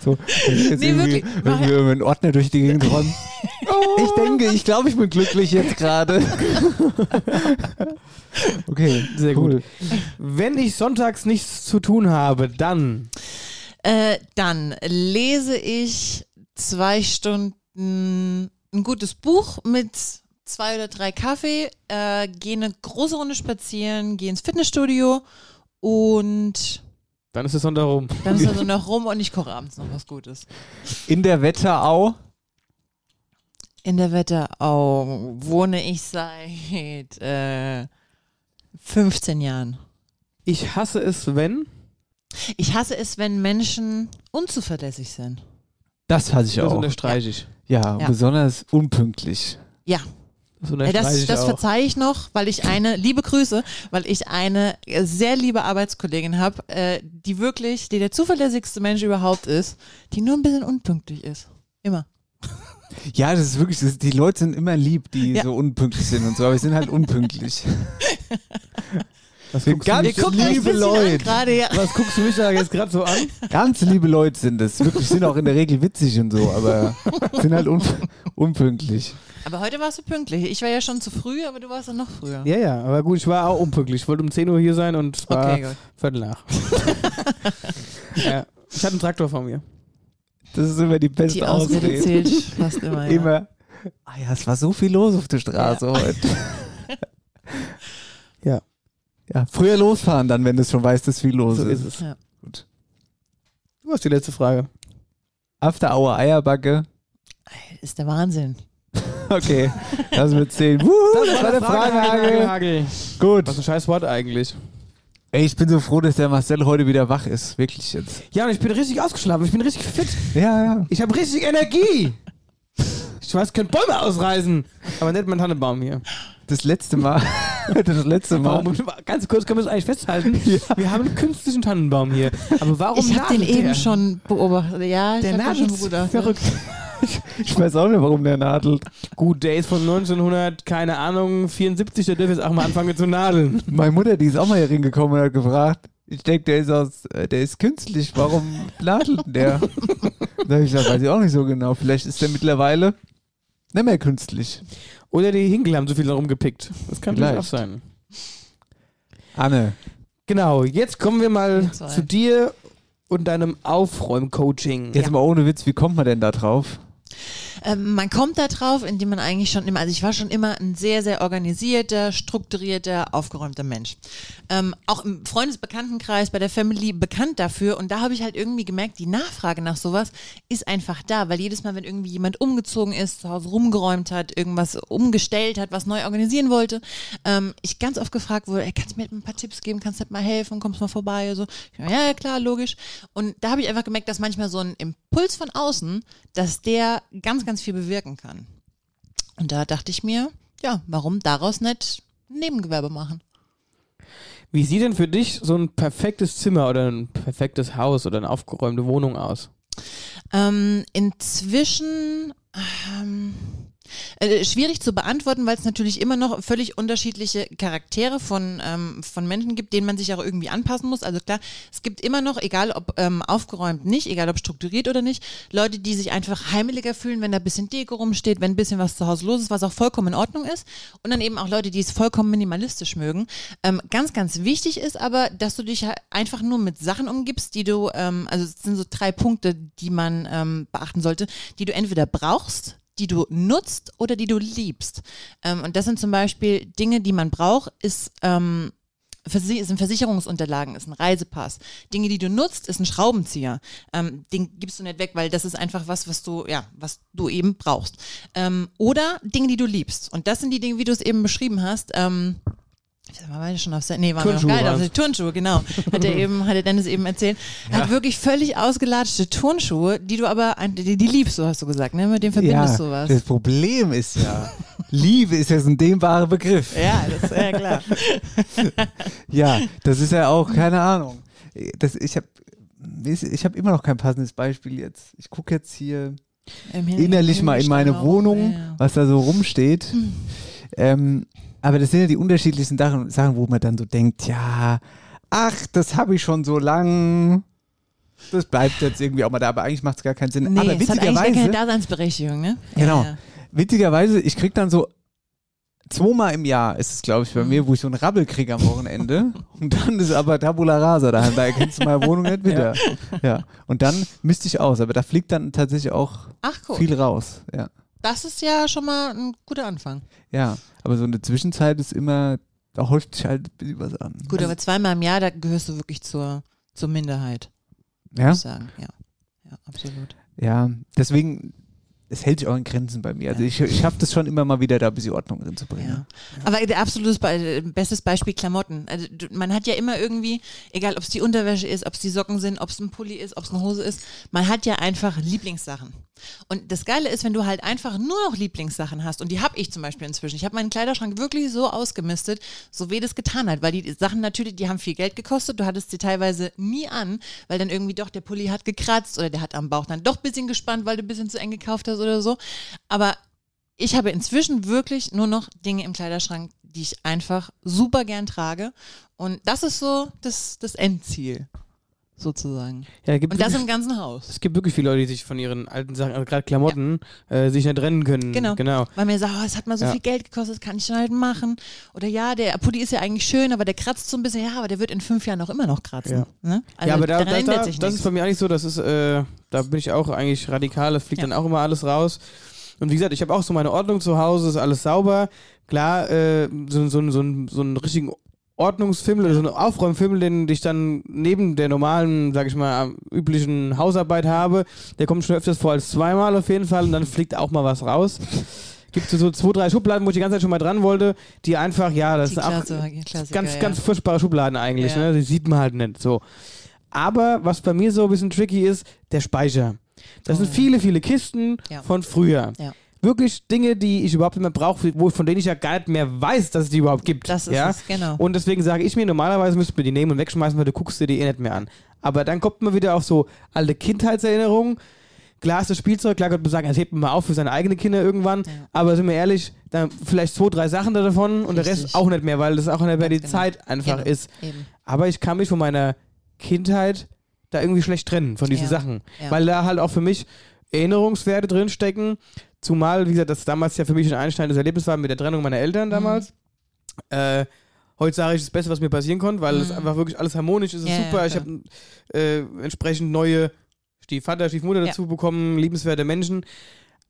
So, jetzt Nee, wirklich. Mach- irgendwie einen Ordner durch die Gegend räumen. Ich denke, ich glaube, ich bin glücklich jetzt gerade. [LAUGHS] Okay, Sehr cool. gut. Wenn ich sonntags nichts zu tun habe, dann Äh, dann lese ich zwei Stunden ein gutes Buch mit zwei oder drei Kaffee, äh, gehe eine große Runde spazieren, gehe ins Fitnessstudio und dann ist es Sonntag rum. dann ist also [LAUGHS] noch rum und ich koche abends noch was Gutes. In der Wetterau. In der Wetterau wohne ich seit äh, 15 Jahren. Ich hasse es, wenn. Ich hasse es, wenn Menschen unzuverlässig sind. Das hasse ich Das auch. unterstreiche ich. Ja, Ja. besonders unpünktlich. Ja, Das Äh, unterstreiche Das, das verzeihe ich noch, weil ich eine, liebe Grüße, weil ich eine sehr liebe Arbeitskollegin habe, äh, die wirklich, die der zuverlässigste Mensch überhaupt ist, die nur ein bisschen unpünktlich ist. Immer. [LAUGHS] Ja, das ist wirklich, das, die Leute sind immer lieb, die Ja. so unpünktlich sind und so, aber sie sind halt unpünktlich. [LAUGHS] Was guckst, du ganz mich, liebe bisschen an Leute, gerade, ja. was guckst du mich da jetzt gerade so an? [LAUGHS] ganz liebe Leute sind das. Wirklich sind auch in der Regel witzig und so, aber [LAUGHS] sind halt un, unpünktlich. Aber heute warst du pünktlich. Ich war ja schon zu früh, aber du warst dann noch früher. Ja, ja, aber gut, ich war auch unpünktlich. Ich wollte um 10 Uhr hier sein und es war Okay. Viertel nach. [LAUGHS] ja. Ich hatte einen Traktor vor mir. Das ist immer die beste Die Ausrede Ausrede. zählt fast immer. Ja. Immer. Ah ja, es war so viel los auf der Straße heute. Ja. Ja, früher losfahren dann, wenn du schon weißt, dass viel los So ist. ist es. Ja. Gut. Du hast die letzte Frage. After Hour Eierbacke. Ist der Wahnsinn. [LAUGHS] Okay, lass mir zählen. Wuhu, das, war der Fragenhagel. Hagel. Gut. Was ein scheiß Wort eigentlich. Ey, ich bin so froh, dass der Marcel heute wieder wach ist. Wirklich jetzt. Ja, und ich bin richtig ausgeschlafen. Ich bin richtig fit. Ja, ja. Ich habe richtig Energie. Ich weiß, ich könnte Bäume ausreißen. Aber nicht mein Tannenbaum hier. Das letzte Mal, [LAUGHS] das letzte Mal. Warum, ganz kurz können wir es eigentlich festhalten. [LAUGHS] Wir haben einen künstlichen Tannenbaum hier. Aber warum ich habe den nadelt eben der? schon beobachtet. Ja, ich Der Nadel schon ist beobachtet. verrückt. [LAUGHS] Ich weiß auch nicht, warum der nadelt. Gut, der ist von 1900, keine Ahnung, 74, der dürfte jetzt auch mal anfangen zu nadeln. Meine Mutter, die ist auch mal hier hingekommen und hat gefragt, ich denke, der ist aus, äh, der ist künstlich, warum nadelt der? da habe ich gesagt, weiß ich auch nicht so genau. Vielleicht ist der mittlerweile nicht mehr künstlich. Oder die Hinkel haben so viel rumgepickt. Das kann natürlich auch Vielleicht. sein. Anne, Genau, jetzt kommen wir mal zu dir und deinem Aufräumcoaching. jetzt mal ohne Witz, wie kommt man denn da drauf? Ähm, man kommt da drauf, indem man eigentlich schon immer, also ich war schon immer ein sehr, sehr organisierter, strukturierter, aufgeräumter Mensch. Ähm, auch im Freundesbekanntenkreis, bei der Family bekannt dafür. Und da habe ich halt irgendwie gemerkt, die Nachfrage nach sowas ist einfach da, weil jedes Mal, wenn irgendwie jemand umgezogen ist, zu Hause rumgeräumt hat, irgendwas umgestellt hat, was neu organisieren wollte, ähm, ich ganz oft gefragt wurde, ey, kannst du mir ein paar Tipps geben, kannst du mir mal helfen, kommst mal vorbei, so. Ja, ja, klar, logisch. Und da habe ich einfach gemerkt, dass manchmal so ein Impuls von außen, dass der ganz, ganz viel bewirken kann. Und da dachte ich mir, ja, warum daraus nicht ein Nebengewerbe machen? Wie sieht denn für dich so ein perfektes Zimmer oder ein perfektes Haus oder eine aufgeräumte Wohnung aus? Ähm, inzwischen ähm, äh, schwierig zu beantworten, weil es natürlich immer noch völlig unterschiedliche Charaktere von, ähm, von Menschen gibt, denen man sich auch irgendwie anpassen muss. Also klar, es gibt immer noch, egal ob ähm, aufgeräumt nicht, egal ob strukturiert oder nicht, Leute, die sich einfach heimeliger fühlen, wenn da ein bisschen Deko rumsteht, wenn ein bisschen was zu Hause los ist, was auch vollkommen in Ordnung ist. Und dann eben auch Leute, die es vollkommen minimalistisch mögen. Ähm, ganz, ganz wichtig ist aber, dass du dich halt einfach nur mit Sachen umgibst, die du, ähm, also es sind so drei Punkte, die man ähm, beachten sollte, die du entweder brauchst, die du nutzt oder die du liebst. Ähm, und das sind zum Beispiel Dinge, die man braucht, ist ähm, sind Versicherungsunterlagen, ist ein Reisepass. Dinge, die du nutzt, ist ein Schraubenzieher. Ähm, den gibst du nicht weg, weil das ist einfach was, was du, ja, was du eben brauchst. Ähm, oder Dinge, die du liebst. Und das sind die Dinge, wie du es eben beschrieben hast. Ähm, waren wir schon auf Nee, waren wir noch nicht auf waren's. Se- Turnschuhe, genau. Hat er [LAUGHS] eben, hat der Dennis eben erzählt. Er hat wirklich völlig ausgelatschte Turnschuhe, die du aber, die, die liebst, so hast du gesagt, ne? Mit dem verbindest du was. das Problem ist ja, Liebe ist jetzt ein dehnbarer Begriff. Ja, das ist ja klar. [LAUGHS] Ja, das ist ja auch, keine Ahnung. Das, ich habe ich hab immer noch kein passendes Beispiel jetzt. Ich gucke jetzt hier innerlich mal in meine Wohnung, Ja, ja. was da so rumsteht. Hm. Ähm, aber das sind ja die unterschiedlichsten Sachen, wo man dann so denkt, ja, ach, das habe ich schon so lang. Das bleibt jetzt irgendwie auch mal da, aber eigentlich macht es gar keinen Sinn. Nee, aber es hat eigentlich witzigerweise, keine Daseinsberechtigung, ne? Genau. Ja, ja. witzigerweise, ich krieg dann so zweimal im Jahr ist es, glaube ich, bei Mhm. mir, wo ich so einen Rabbel kriege am Wochenende. Und dann ist aber Tabula Rasa daheim. Da erkennst du meine Wohnung nicht wieder. Ja. Und dann misste ich aus. Aber da fliegt dann tatsächlich auch Ach cool. viel raus. Ja. Das ist ja schon mal ein guter Anfang. Ja. Aber so eine Zwischenzeit ist immer, da häuft sich halt ein bisschen was an. Gut, aber zweimal im Jahr, da gehörst du wirklich zur, zur Minderheit, ja? muss ich sagen. Ja. Ja, absolut. Ja. Deswegen, es hält sich auch in Grenzen bei mir. Also ich, ich schaffe das schon immer mal wieder, da ein bisschen Ordnung drin zu bringen. Ja. Aber der absolutes Be bestes Beispiel Klamotten. Also du, man hat ja immer irgendwie, egal ob es die Unterwäsche ist, ob es die Socken sind, ob es ein Pulli ist, ob es eine Hose ist, man hat ja einfach Lieblingssachen. Und das Geile ist, wenn du halt einfach nur noch Lieblingssachen hast, und die habe ich zum Beispiel inzwischen. Ich habe meinen Kleiderschrank wirklich so ausgemistet, so weh das getan hat, weil die Sachen natürlich, die haben viel Geld gekostet, du hattest sie teilweise nie an, weil dann irgendwie doch der Pulli hat gekratzt oder der hat am Bauch dann doch ein bisschen gespannt, weil du ein bisschen zu eng gekauft hast oder so. Aber ich habe inzwischen wirklich nur noch Dinge im Kleiderschrank, die ich einfach super gern trage. Und das ist so das, das Endziel, sozusagen. Ja, gibt Und das wirklich- im ganzen Haus. Es gibt wirklich viele Leute, die sich von ihren alten Sachen, also gerade Klamotten, äh, sich nicht trennen können. Genau. genau. Weil mir sagt, oh, es hat mal so Ja. viel Geld gekostet, das kann ich schon halt machen. Oder ja, der Pulli ist ja eigentlich schön, aber der kratzt so ein bisschen. Ja, aber der wird in fünf Jahren auch immer noch kratzen. Ja. Ne? Also ja, aber da, da, da, sich das nichts. ist bei mir eigentlich so, das ist, äh, da bin ich auch eigentlich radikal, das fliegt Ja. dann auch immer alles raus. Und wie gesagt, ich habe auch so meine Ordnung zu Hause, ist alles sauber. Klar, äh, so, so, so, so, so einen richtigen Ordnungsfimmel oder so einen Aufräumfimmel, den ich dann neben der normalen, sag ich mal, üblichen Hausarbeit habe, der kommt schon öfters vor als zweimal auf jeden Fall und dann fliegt auch mal was raus. Gibt so zwei, drei Schubladen, wo ich die ganze Zeit schon mal dran wollte, die einfach, ja, das Die sind auch Klasse- ganz, ja. ganz furchtbare Schubladen eigentlich, Ja. ne? Die sieht man halt nicht so. Aber was bei mir so ein bisschen tricky ist, der Speicher. Das Oh, sind viele, viele Kisten Ja. von früher. Ja. Wirklich Dinge, die ich überhaupt nicht mehr brauche, wo, von denen ich ja gar nicht mehr weiß, dass es die überhaupt gibt. Das ist ja? es, genau. Und deswegen sage ich mir, normalerweise müsste man die nehmen und wegschmeißen, weil du guckst dir die eh nicht mehr an. Aber dann kommt man wieder auf so alte Kindheitserinnerungen. Klar ist das Spielzeug, klar könnte man sagen, das hebt man mal auf für seine eigenen Kinder irgendwann. Aber sind wir ehrlich, dann vielleicht zwei, drei Sachen davon und der Rest Richtig. auch nicht mehr, weil das auch nicht mehr die genau. Zeit einfach Genau, ist. eben. Aber ich kann mich von meiner Kindheit da irgendwie schlecht trennen, von diesen Ja, Sachen. ja. Weil da halt auch für mich Erinnerungswerte drinstecken. Zumal, wie gesagt, das damals ja für mich ein einschneidendes Erlebnis war mit der Trennung meiner Eltern damals. Mhm. Äh, heute sage ich das Beste, was mir passieren konnte, weil es einfach wirklich alles harmonisch ist, ist Ja, ja, super. ich klar. habe äh, entsprechend neue Stiefvater, Stiefmutter Ja. dazu bekommen, liebenswerte Menschen.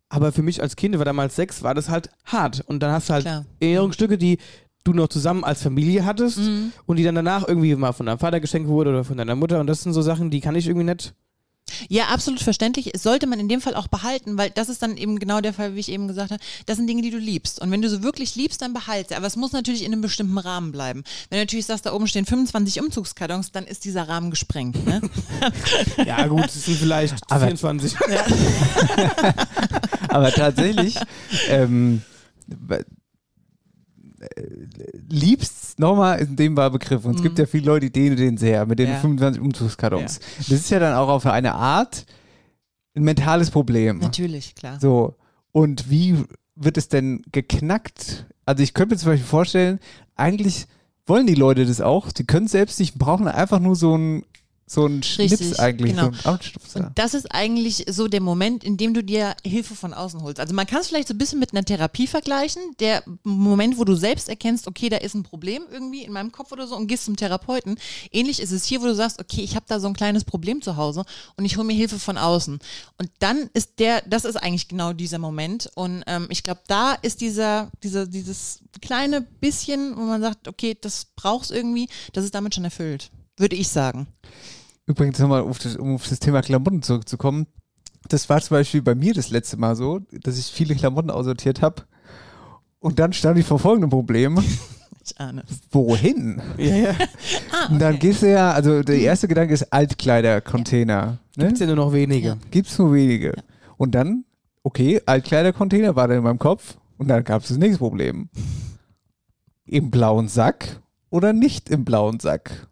Aber für mich als Kind, war damals sechs, war das halt hart. Und dann hast du halt Klar. Erinnerungsstücke, die du noch zusammen als Familie hattest Mhm. und die dann danach irgendwie mal von deinem Vater geschenkt wurde oder von deiner Mutter. Und das sind so Sachen, die kann ich irgendwie nicht. Ja, absolut verständlich. Es sollte man in dem Fall auch behalten, weil das ist dann eben genau der Fall, wie ich eben gesagt habe. Das sind Dinge, die du liebst. Und wenn du so wirklich liebst, dann behalte sie. Aber es muss natürlich in einem bestimmten Rahmen bleiben. Wenn du natürlich sagst, da oben stehen 25 Umzugskartons, dann ist dieser Rahmen gesprengt. Ne? [LAUGHS] Ja, gut, es sind vielleicht Aber- 24. [LAUGHS] Aber tatsächlich, ähm, äh, liebst nochmal in dem Begriff. Und es gibt ja viele Leute, die dehnen den sehr mit den Ja. 25 Umzugskartons. Das ist ja dann auch auf eine Art ein mentales Problem. natürlich, klar. So. Und wie wird es denn geknackt? Also ich könnte mir zum Beispiel vorstellen, eigentlich wollen die Leute das auch. Die können selbst nicht, brauchen einfach nur so einen so einen Schnips Richtig, eigentlich. genau. So einen Anstupser. Und das ist eigentlich so der Moment, in dem du dir Hilfe von außen holst. Also man kann es vielleicht so ein bisschen mit einer Therapie vergleichen. Der Moment, wo du selbst erkennst, okay, da ist ein Problem irgendwie in meinem Kopf oder so und gehst zum Therapeuten. Ähnlich ist es hier, wo du sagst, okay, ich habe da so ein kleines Problem zu Hause und ich hole mir Hilfe von außen. Und dann ist der, das ist eigentlich genau dieser Moment. Und ähm, ich glaube, da ist dieser, dieser, dieses kleine bisschen, wo man sagt, okay, das brauchst irgendwie, das ist damit schon erfüllt. Würde ich sagen. Übrigens nochmal, auf das, um auf das Thema Klamotten zurückzukommen. Das war zum Beispiel bei mir das letzte Mal so, dass ich viele Klamotten aussortiert habe. Und dann stand ich vor folgendem Problem. [LAUGHS] Ich ahne es. Wohin? Ja, ja. [LAUGHS] Ah, Und dann okay. gehst du ja, also der erste Gedanke ist Altkleidercontainer. Ne? Gibt's ja nur noch wenige. Ja. Gibt's nur wenige. Und dann, okay, Altkleidercontainer war dann in meinem Kopf. Und dann gab es das nächste Problem. Im blauen Sack oder nicht im blauen Sack?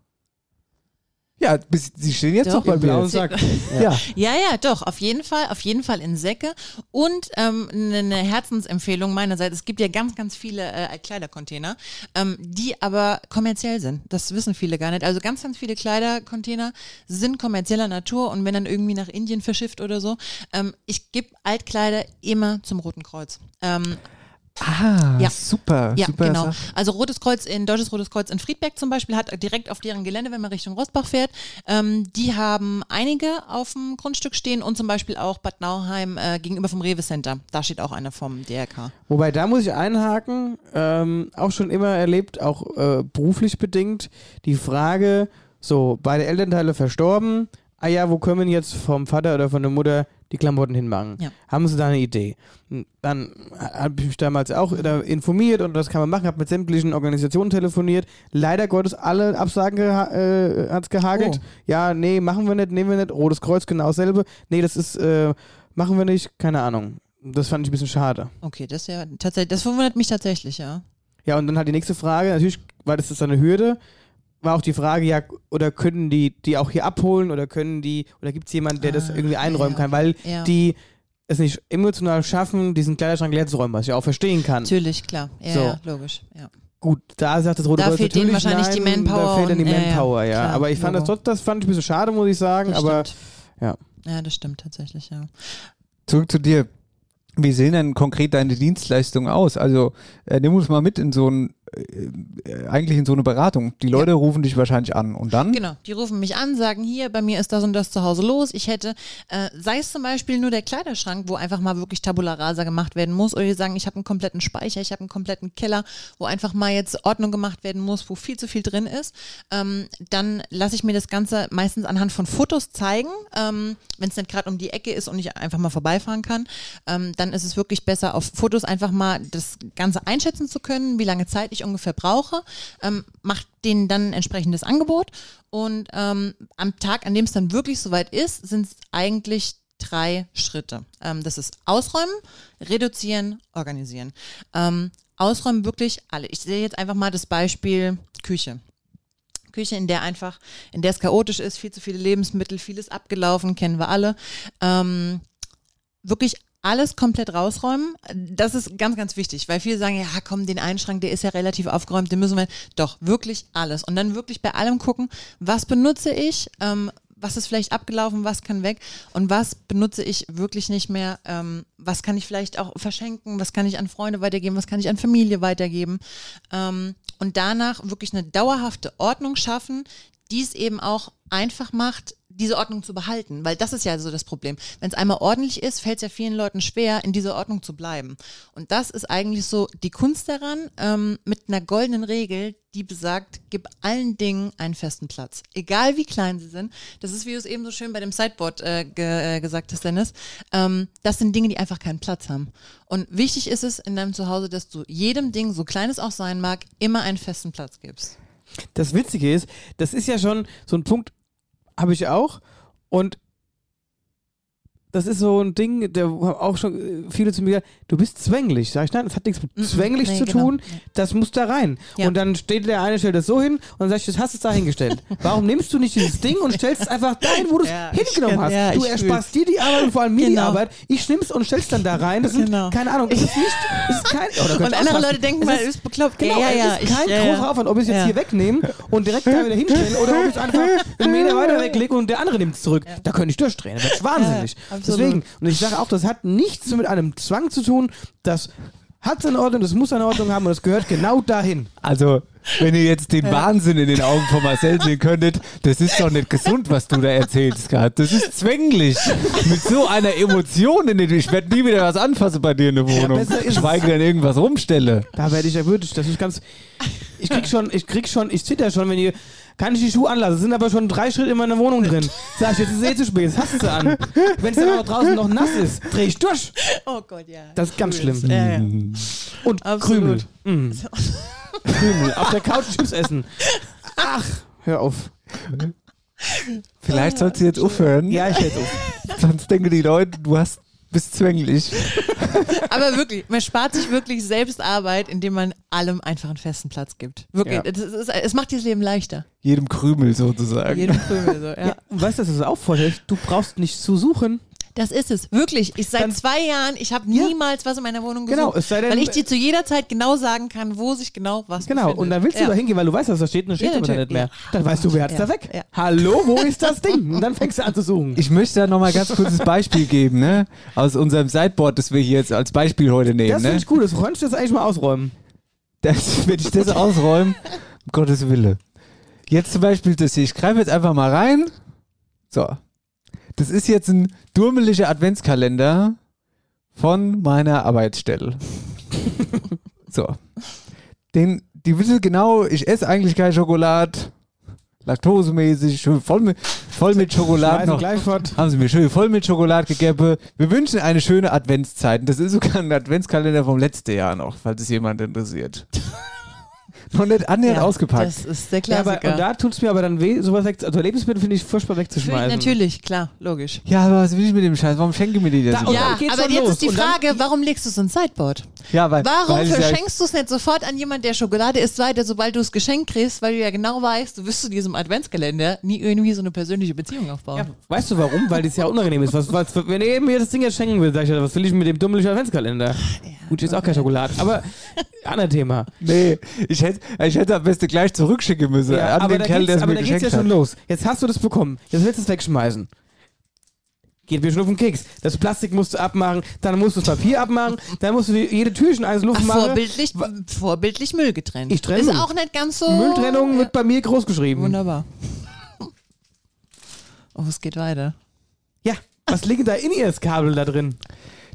Ja, bis, sie stehen jetzt Doch, noch bei Im mir. blauen Sack. [LAUGHS] Ja. Ja, ja, doch, auf jeden Fall, auf jeden Fall in Säcke. Und ähm, eine Herzensempfehlung meinerseits, es gibt ja ganz, ganz viele äh, Kleidercontainer, ähm, die aber kommerziell sind. Das wissen viele gar nicht. Also ganz, ganz viele Kleidercontainer sind kommerzieller Natur und wenn dann irgendwie nach Indien verschifft oder so. Ähm, ich gebe Altkleider immer zum Roten Kreuz. Ähm, Ah, Ja. super, ja, super genau. Sache. Also Rotes Kreuz in Deutsches Rotes Kreuz in Friedberg zum Beispiel hat direkt auf deren Gelände, wenn man Richtung Rosbach fährt, ähm, die haben einige auf dem Grundstück stehen und zum Beispiel auch Bad Nauheim äh, gegenüber vom Rewe Center. Da steht auch einer vom DRK. Wobei, da muss ich einhaken, ähm, auch schon immer erlebt, auch äh, beruflich bedingt, die Frage, so, beide Elternteile verstorben, ah ja, wo können jetzt vom Vater oder von der Mutter die Klamotten hinmachen? Ja. Haben sie da eine Idee? Dann habe ich mich damals auch informiert und das kann man machen, habe mit sämtlichen Organisationen telefoniert. Leider Gottes, alle Absagen geha äh, hat es gehagelt. Oh. Ja, nee, machen wir nicht, nehmen wir nicht. Rotes Kreuz genau dasselbe. Nee, das ist, äh, machen wir nicht, keine Ahnung. Das fand ich ein bisschen schade. Okay, das ist ja tatsächlich, das verwundert mich tatsächlich, ja. Ja, und dann halt die nächste Frage, natürlich war das jetzt eine Hürde, war auch die Frage, ja, oder können die die auch hier abholen oder können die, oder gibt es jemanden, der das Ah, irgendwie einräumen ja, kann, weil Ja. die es nicht emotional schaffen, diesen Kleiderschrank leer zu räumen, was ich auch verstehen kann. Natürlich, klar. Ja, So. ja logisch. Ja. Gut, da sagt das Rote Da Kreuz fehlt denen wahrscheinlich die nein, Manpower Da fehlt dann die und- ja, ja, Manpower, ja. klar, aber ich fand das, Logo. trotz- das fand ich ein bisschen schade, muss ich sagen, Das aber stimmt. ja. Ja, das stimmt tatsächlich, ja. Zurück zu dir. Wie sehen denn konkret deine Dienstleistungen aus? Also äh, nimm uns mal mit in so ein, eigentlich in so eine Beratung. Die Leute rufen dich wahrscheinlich an und dann? Genau, die rufen mich an, sagen hier, bei mir ist das und das zu Hause los. Ich hätte, äh, sei es zum Beispiel nur der Kleiderschrank, wo einfach mal wirklich Tabula Rasa gemacht werden muss, oder die sagen, ich habe einen kompletten Speicher, ich habe einen kompletten Keller, wo einfach mal jetzt Ordnung gemacht werden muss, wo viel zu viel drin ist. Ähm, dann lasse ich mir das Ganze meistens anhand von Fotos zeigen, ähm, wenn es nicht gerade um die Ecke ist und ich einfach mal vorbeifahren kann. Ähm, dann ist es wirklich besser, auf Fotos einfach mal das Ganze einschätzen zu können, wie lange Zeit ich ungefähr brauche. Ähm, macht denen dann ein entsprechendes Angebot und ähm, am Tag, an dem es dann wirklich soweit ist, sind es eigentlich drei Schritte. Ähm, das ist Ausräumen, Reduzieren, Organisieren. Ähm, ausräumen wirklich alle. Ich sehe jetzt einfach mal das Beispiel Küche. Küche, in der einfach, in der es chaotisch ist, viel zu viele Lebensmittel, vieles abgelaufen, kennen wir alle. Ähm, wirklich alles komplett rausräumen. Das ist ganz, ganz wichtig, weil viele sagen, ja, komm, den Einschrank, der ist ja relativ aufgeräumt, den müssen wir, doch, wirklich alles. Und dann wirklich bei allem gucken, was benutze ich, ähm, was ist vielleicht abgelaufen, was kann weg und was benutze ich wirklich nicht mehr, ähm, was kann ich vielleicht auch verschenken, was kann ich an Freunde weitergeben, was kann ich an Familie weitergeben ähm, und danach wirklich eine dauerhafte Ordnung schaffen, die es eben auch einfach macht, diese Ordnung zu behalten, weil das ist ja so das Problem. Wenn es einmal ordentlich ist, fällt es ja vielen Leuten schwer, in dieser Ordnung zu bleiben. Und das ist eigentlich so die Kunst daran, ähm, mit einer goldenen Regel, die besagt, gib allen Dingen einen festen Platz. Egal wie klein sie sind. Das ist, wie du es eben so schön bei dem Sideboard äh, ge äh, gesagt hast, Dennis. Ähm, das sind Dinge, die einfach keinen Platz haben. Und wichtig ist es in deinem Zuhause, dass du jedem Ding, so klein es auch sein mag, immer einen festen Platz gibst. Das Witzige ist, das ist ja schon so ein Punkt, habe ich auch. Und das ist so ein Ding, der haben auch schon äh, viele zu mir gesagt, du bist zwänglich. Sag ich, nein, das hat nichts mit Mhm, zwänglich nee, zu genau. tun, das muss da rein. Ja. Und dann steht der eine, stellt das so hin und dann sag ich, das hast du da hingestellt. [LAUGHS] Warum nimmst du nicht dieses Ding und stellst es einfach dahin, wo du es Ja, hingenommen kenn- hast? ja, du ersparst dir die Arbeit und vor allem mir die Genau. Arbeit. Ich nimm's und stell's dann da rein. Das sind, Genau. keine Ahnung, das ist nicht, das ist kein, oh, Und andere. Leute denken Es mal, ist- bekloppt. Genau, ja, ja, es ist kein ich, großer. Aufwand, ob ich es jetzt hier wegnehme und direkt da wieder hinstelle oder ob ich es einfach [LAUGHS] einen Meter weiter weglege und der andere nimmt es zurück. Da könnte ich durchdrehen, da werde ich wahnsinnig. Ja, absolut. Deswegen, und ich sage auch, das hat nichts mit einem Zwang zu tun, das hat seine Ordnung, das muss seine Ordnung haben und das gehört genau dahin. Also, wenn ihr jetzt den Wahnsinn in den Augen von Marcel sehen könntet, das ist doch nicht gesund, was du da erzählst gerade. Das ist zwänglich. Mit so einer Emotion in den, ich werde nie wieder was anfassen bei dir in der Wohnung. es. Schweige denn irgendwas rumstelle. Da werde ich erwürdigt. Das ist ganz. Ich krieg schon, ich krieg schon, ich zitter schon, wenn ihr. Kann ich die Schuhe anlassen? Es sind aber schon drei Schritte in meiner Wohnung drin. Sag ich, jetzt ist es eh zu spät, jetzt hast du sie an. Wenn es dann auch draußen noch nass ist, dreh ich durch. Oh Gott, ja. Das ist ganz schlimm. Ja, ja. Und Absolut. Krümel. Mm. Krümel. Auf der Couch Chips essen. Ach, hör auf. Vielleicht sollst du jetzt aufhören, Ja, ich hätte auf. sonst denken die Leute, du hast, bist zwänglich. Aber wirklich, man spart sich wirklich selbst Arbeit, indem man allem einfach einen festen Platz gibt. Wirklich, Ja. es, ist, es macht das Leben leichter. Jedem Krümel sozusagen. Jedem Krümel so, ja. Ja. Und weißt du, das ist auch Vorteil? Du brauchst nicht zu suchen. Das ist es, wirklich. Ich seit Dann- zwei Jahren, ich habe Ja. niemals was in meiner Wohnung gesucht. Genau, es sei denn- weil ich dir zu jeder Zeit genau sagen kann, wo sich genau was Genau, befindet. und dann willst du ja. da hingehen, weil du weißt, was da steht und dann steht Ja, aber nicht mehr. ja. Dann weißt du, wer hat's Ja, da weg? ja. Hallo, wo ist das Ding? Und dann fängst du an zu suchen. Ich möchte da nochmal ganz kurzes Beispiel geben, ne? Aus unserem Sideboard, das wir hier jetzt als Beispiel heute nehmen, das finde ne? ich gut, das könntest du jetzt eigentlich mal ausräumen. Das, wenn ich das ausräume, um Gottes Wille. Jetzt zum Beispiel das hier. Ich greife jetzt einfach mal rein. So. Das ist jetzt ein durmeliger Adventskalender von meiner Arbeitsstelle. [LAUGHS] so. Den, die wissen genau, ich esse eigentlich keine Schokolade. Laktosemäßig, schön voll mit, voll mit Schokolade noch. Haben sie mir schön voll mit Schokolade gegeben. Wir wünschen eine schöne Adventszeit. Das ist sogar ein Adventskalender vom letzten Jahr noch, falls es jemand interessiert. [LAUGHS] noch nicht annähernd Ja, ausgepackt. Das ist der Ja, aber, Klassiker. und da tut es mir aber dann weh, sowas weg, also Lebensmittel finde ich furchtbar wegzuschmeißen. natürlich, klar, logisch. Ja, aber was will ich mit dem Scheiß? Warum schenke ich mir die das? Da- dann Ja, geht's aber jetzt los. ist die Frage, warum legst du es ins Sideboard? ja, weil, Warum weil ja- verschenkst du es nicht sofort an jemanden, der Schokolade isst, weiter, sobald du es geschenkt kriegst, weil du ja genau weißt, du wirst zu diesem Adventskalender nie irgendwie so eine persönliche Beziehung aufbauen. Ja, weißt du warum? Weil das ja unangenehm ist. Was, was, wenn ihr mir das Ding jetzt schenken will, sag ich, ja, was will ich mit dem dummlichen Adventskalender? Gut, ist auch kein Schokolade, aber [LAUGHS] anderes Thema. Nee, ich hätte, ich hätte am besten gleich zurückschicken müssen Ja, an aber den da Kerl, geht's, der es aber mir da geht's ja geschenkt schon hat. los. Jetzt hast du das bekommen. Jetzt willst du es wegschmeißen. Geht mir schon auf den Keks. Das Plastik musst du abmachen, dann musst du das Papier abmachen, dann musst du die, jede Türchen Ach, Luft machen. vorbildlich, vorbildlich Müll getrennt. Ich trenne Ist Müll. auch nicht ganz so. Mülltrennung ja. wird bei mir groß geschrieben. Wunderbar. Oh, es geht weiter. Ja, was liegt da in ihr Kabel da drin?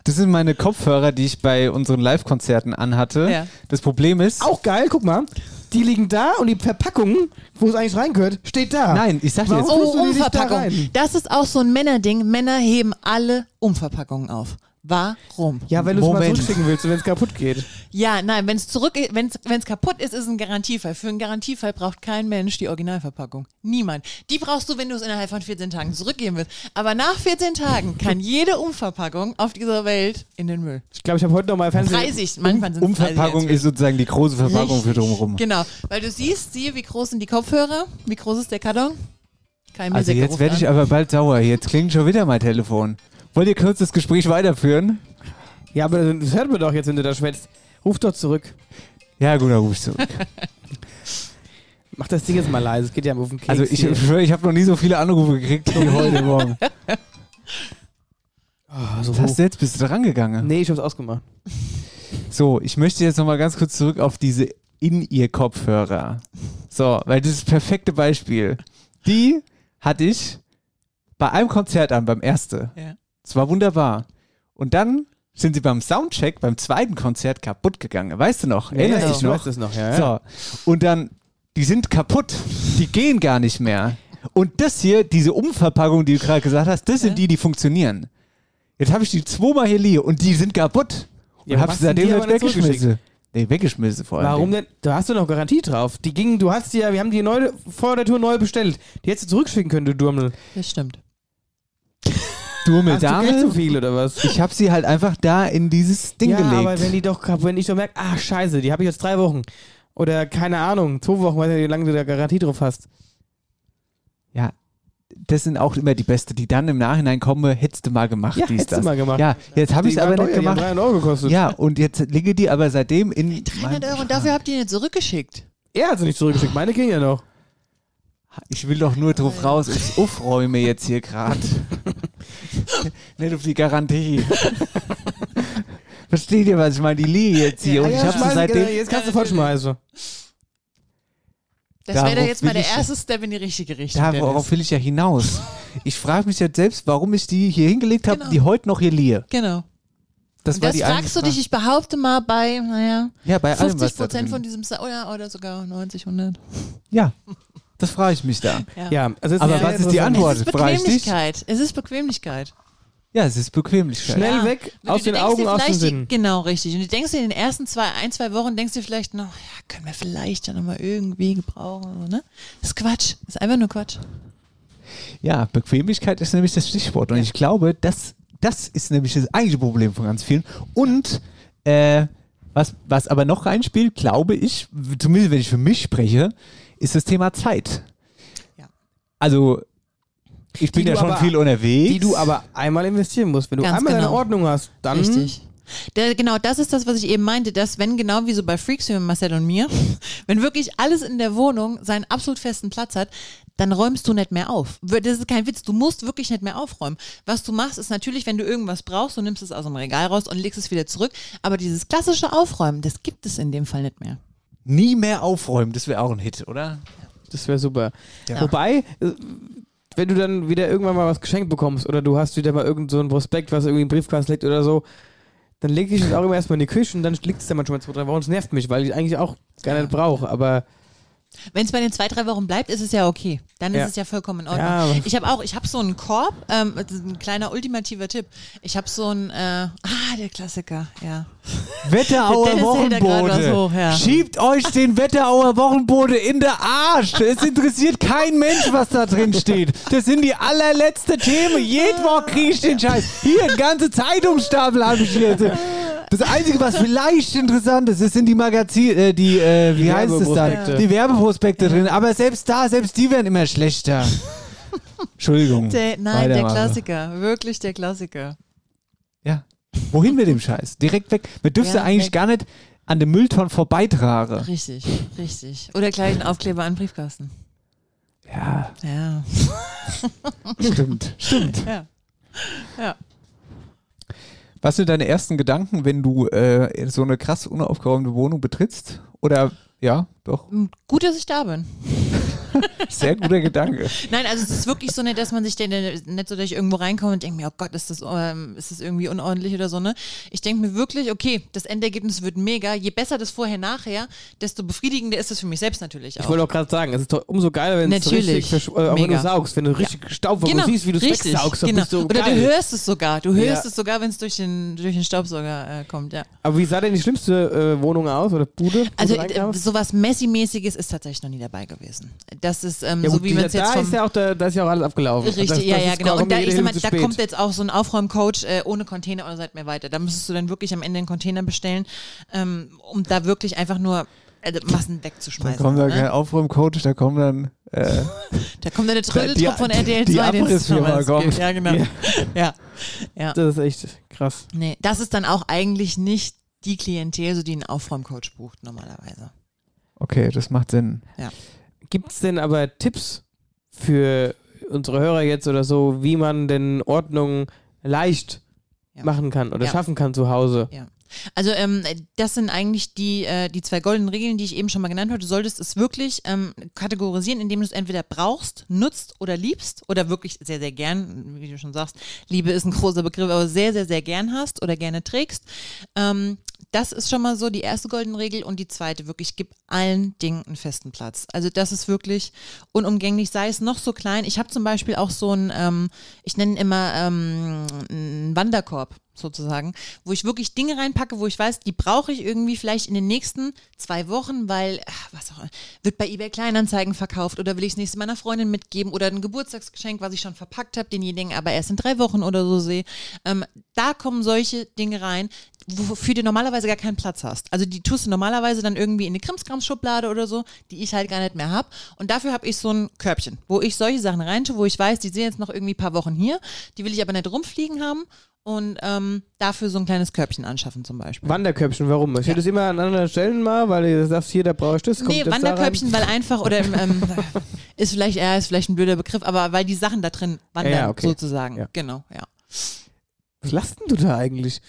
Das sind meine Kopfhörer, die ich bei unseren Live-Konzerten anhatte. Ja. Das Problem ist, Auch geil, guck mal. Die liegen da und die Verpackung, wo es eigentlich reingehört, steht da. nein, ich sag dir jetzt, Oh, da Umverpackung. rein? Das ist auch so ein Männerding. Männer heben alle Umverpackungen auf. Warum? Ja, wenn du es mal zurückschicken willst und wenn es kaputt geht. Ja, nein, wenn es zurück, wenn es kaputt ist, ist es ein Garantiefall. Für einen Garantiefall braucht kein Mensch die Originalverpackung. Niemand. Die brauchst du, wenn du es innerhalb von 14 Tagen zurückgeben willst. Aber nach 14 Tagen kann jede Umverpackung auf dieser Welt in den Müll. Ich glaube, ich habe heute noch mal Fernsehen. 30, manchmal sind es Umverpackung 30 ist sozusagen die große Verpackung für drumherum. Genau, weil du siehst, siehe, wie groß sind die Kopfhörer, wie groß ist der Karton. Kein Also Musiker jetzt werde ich aber bald sauer. Jetzt klingt schon wieder mein Telefon. Wollt ihr kurz das Gespräch weiterführen? Ja, aber das hört man doch jetzt, wenn du da schwätzt. Ruf doch zurück. Ja, gut, dann ruf ich zurück. [LAUGHS] Mach das Ding jetzt mal leise. Es geht ja auf den Keks. Also ich schwöre, ich habe noch nie so viele Anrufe gekriegt wie heute Morgen. Oh, [LAUGHS] so Was hast du jetzt? Bist du dran gegangen? Nee, ich hab's ausgemacht. So, ich möchte jetzt nochmal ganz kurz zurück auf diese In-Ear-Kopfhörer. So, weil das ist das perfekte Beispiel. Die hatte ich bei einem Konzert an, beim ersten. Ja. Es war wunderbar. Und dann sind sie beim Soundcheck, beim zweiten Konzert kaputt gegangen. Weißt du noch? Erinnerst ja, dich ich noch? weiß das noch, ja. ja. So. Und dann, die sind kaputt. Die gehen gar nicht mehr. Und das hier, diese Umverpackung, die du gerade gesagt hast, das sind die, die funktionieren. Jetzt habe ich die zweimal hier liegen und die sind kaputt. Und Ja, hab was sie seitdem aber nicht nicht weggeschmissen. Nee, weggeschmissen vor allem. Warum denn? Da hast du noch Garantie drauf. Die gingen, du hast die ja, wir haben die neu, vor der Tour neu bestellt. Die hättest du zurückschicken können, du Durmel. Das stimmt. Hast du Geld Dame. zu viel oder was? Ich habe sie halt einfach da in dieses Ding ja, gelegt. aber wenn die doch, wenn ich doch merke, ah, scheiße, die habe ich jetzt drei Wochen. Oder keine Ahnung, zwei Wochen, weiß nicht, wie lange du da Garantie drauf hast. ja, das sind auch immer die Beste, die dann im Nachhinein kommen, hättest du mal gemacht, Ja, dies, hättest du das. mal gemacht. Ja, jetzt habe ich es Die aber nicht teuer, die haben gemacht. 300 Euro gekostet. Ja, und jetzt liege die aber seitdem in 300 meinem Euro und dafür habt ihr ihn nicht zurückgeschickt. Er hat sie nicht zurückgeschickt, meine ging ja noch. Ich will doch nur drauf raus, ich aufräume jetzt hier gerade. [LAUGHS] [LAUGHS] Nicht auf die Garantie. [LAUGHS] Versteht ihr, was ich meine? Die liege jetzt hier und ich habe sie seitdem. Jetzt kannst du fortschmeißen. Das wäre doch Darauf jetzt mal der erste Step in die richtige Richtung. Darauf Dennis. will ich ja hinaus. Ich frage mich jetzt selbst, warum ich die hier hingelegt habe, Genau. die heute noch hier liege. Genau. Das war das die fragst du dich, ich behaupte mal, bei, naja, Ja, bei allem, was 50 da Prozent von diesem, Sa oder, oder sogar 90, 100. Ja, das frage ich mich da. Ja, also es Aber was ist die. Antwort? Es ist. Bequemlichkeit. Es ist Bequemlichkeit. Ja, es ist Bequemlichkeit. Schnell Ja. weg, Du- aus du den Augen, aus die- Sinnen. Genau, richtig. Und du denkst dir in den ersten zwei, ein, zwei Wochen, denkst dir vielleicht noch, ja, können wir vielleicht ja nochmal irgendwie gebrauchen. So, ne? Das ist Quatsch. Das ist einfach nur Quatsch. Ja, Bequemlichkeit ist nämlich das Stichwort. Und ich glaube, das, das ist nämlich das eigentliche Problem von ganz vielen. Und äh, was, was aber noch reinspielt, glaube ich, zumindest wenn ich für mich spreche, ist das Thema Zeit. Ja. Also, ich bin Die ja du schon aber- viel unterwegs. Die du aber einmal investieren musst. Wenn du Ganz einmal deine genau. Ordnung hast, dann. Richtig. Der, genau, das ist das, was ich eben meinte, dass wenn genau wie so bei Freaks wie Marcel und mir, [LAUGHS] wenn wirklich alles in der Wohnung seinen absolut festen Platz hat, dann räumst du nicht mehr auf. Das ist kein Witz, du musst wirklich nicht mehr aufräumen. Was du machst, ist natürlich, wenn du irgendwas brauchst, du nimmst es aus dem Regal raus und legst es wieder zurück. Aber dieses klassische Aufräumen, das gibt es in dem Fall nicht mehr. Nie mehr aufräumen, das wäre auch ein Hit, oder? Das wäre super. Ja. Wobei, äh, wenn du dann wieder irgendwann mal was geschenkt bekommst oder du hast wieder mal irgend so ein Prospekt, was irgendwie im Briefkasten liegt oder so, dann lege ich es auch immer erstmal in die Küche und dann liegt es dann manchmal zwei, drei Wochen. Das nervt mich, weil ich eigentlich auch gar nicht brauche. Aber Wenn es bei den zwei, drei Wochen bleibt, ist es ja okay. Dann Ja. ist es ja vollkommen in Ordnung. Ja, ich habe auch, ich habe so einen Korb, ähm, ein kleiner ultimativer Tipp. Ich habe so einen, äh, ah, der Klassiker, ja. Wetterauer [LAUGHS] Wochenbode. hoch, ja. Schiebt euch den Wetterauer Wochenbode in der Arsch. Es interessiert kein Mensch, was da drin steht. Das sind die allerletzte Themen. Jeden Woche kriege ich den Scheiß. Hier, ganze Zeitungsstapel habe ich hier. Das Einzige, was vielleicht interessant ist, sind die Magazin, äh, die, äh, wie Die heißt es dann? Werbeprospekte. Die Werbeprospekte drin. Aber selbst da, selbst die werden immer schlechter. Entschuldigung. Der, nein, der. Klassiker, wirklich der Klassiker. Ja. Wohin mit dem Scheiß? Direkt weg. Man dürfte Ja, eigentlich weg. gar nicht an dem Müllton vorbeitragen. Richtig, richtig. Oder gleich einen Aufkleber an den Briefkasten. Ja, Ja. stimmt. [LAUGHS] Stimmt. ja. Ja. Was sind deine ersten Gedanken, wenn du äh, so eine krass unaufgeräumte Wohnung betrittst? Oder ja, doch. Gut, dass ich da bin. Sehr guter Gedanke. Nein, also es ist wirklich so nicht, dass man sich denn nicht so, dass ich irgendwo reinkomme und denke mir, oh Gott, ist das, ähm, ist das irgendwie unordentlich oder so, ne? Ich denke mir wirklich, okay, das Endergebnis wird mega. Je besser das vorher, nachher, desto befriedigender ist es für mich selbst natürlich auch. Ich wollte auch gerade sagen, es ist doch umso geiler, wenn es richtig, äh, wenn du saugst, wenn du richtig Staubwolken genau, siehst, wie du es wegsaugst, dann genau. bist du Oder geil. du hörst es sogar, du hörst Ja. es sogar, wenn es durch den, durch den Staubsauger äh, kommt, ja. Aber wie sah denn die schlimmste äh, Wohnung aus oder Bude? Also äh, sowas Messi-mäßiges ist tatsächlich noch nie dabei gewesen. Das ist ähm, ja, so gut, wie dieser- man es jetzt da ist ja auch, da, da ist ja auch alles abgelaufen. Richtig, das, ja, das ja, genau. Und da, ich sag mal, da kommt jetzt auch so ein Aufräumcoach äh, ohne Container oder seid mehr weiter. Da müsstest du dann wirklich am Ende einen Container bestellen, ähm, um da wirklich einfach nur äh, Massen Da wegzuschmeißen. kommt dann ne? kein Aufräumcoach, da kommt dann äh, [LAUGHS] Da kommt dann eine Trödeltrupp von RTL 2. die Abrissfirma kommt. Ja, genau. Ja. Ja. ja. Das ist echt krass. Nee, das ist dann auch eigentlich nicht die Klientel, so die einen Aufräumcoach bucht normalerweise. Okay, das macht Sinn. Gibt es denn aber Tipps für unsere Hörer jetzt oder so, wie man denn Ordnung leicht Ja. machen kann oder Ja. schaffen kann zu Hause? Ja. Also ähm, das sind eigentlich die, äh, die zwei goldenen Regeln, die ich eben schon mal genannt habe. Du solltest es wirklich ähm, kategorisieren, indem du es entweder brauchst, nutzt oder liebst oder wirklich sehr, sehr gern, wie du schon sagst, Liebe ist ein großer Begriff, aber sehr, sehr, sehr gern hast oder gerne trägst. Ähm, das ist schon mal so die erste goldene Regel und die zweite wirklich, gib allen Dingen einen festen Platz. Also das ist wirklich unumgänglich, sei es noch so klein. Ich habe zum Beispiel auch so ein, ähm, ich nenne immer ähm, einen Wanderkorb sozusagen, wo ich wirklich Dinge reinpacke, wo ich weiß, die brauche ich irgendwie vielleicht in den nächsten zwei Wochen, weil, ach, was auch, wird bei eBay Kleinanzeigen verkauft oder will ich es nächste meiner Freundin mitgeben oder ein Geburtstagsgeschenk, was ich schon verpackt habe, denjenigen aber erst in drei Wochen oder so sehe. Ähm, da kommen solche Dinge rein, wofür du normalerweise gar keinen Platz hast. Also die tust du normalerweise dann irgendwie in eine Krimskrams-Schublade oder so, die ich halt gar nicht mehr habe. Und dafür habe ich so ein Körbchen, wo ich solche Sachen reintue, wo ich weiß, die sind jetzt noch irgendwie ein paar Wochen hier, die will ich aber nicht rumfliegen haben und ähm, dafür so ein kleines Körbchen anschaffen zum Beispiel. Wanderkörbchen, warum? Ich hätte es immer an anderen Stellen mal, weil du sagst, hier, da brauche ich das. Nee, das da rein? Wanderkörbchen, weil einfach, oder ähm, [LAUGHS] ist vielleicht, ja, ist vielleicht ein blöder Begriff, aber weil die Sachen da drin wandern, Ja, ja, okay. sozusagen. Ja. Genau, ja. Was lachst denn du da eigentlich?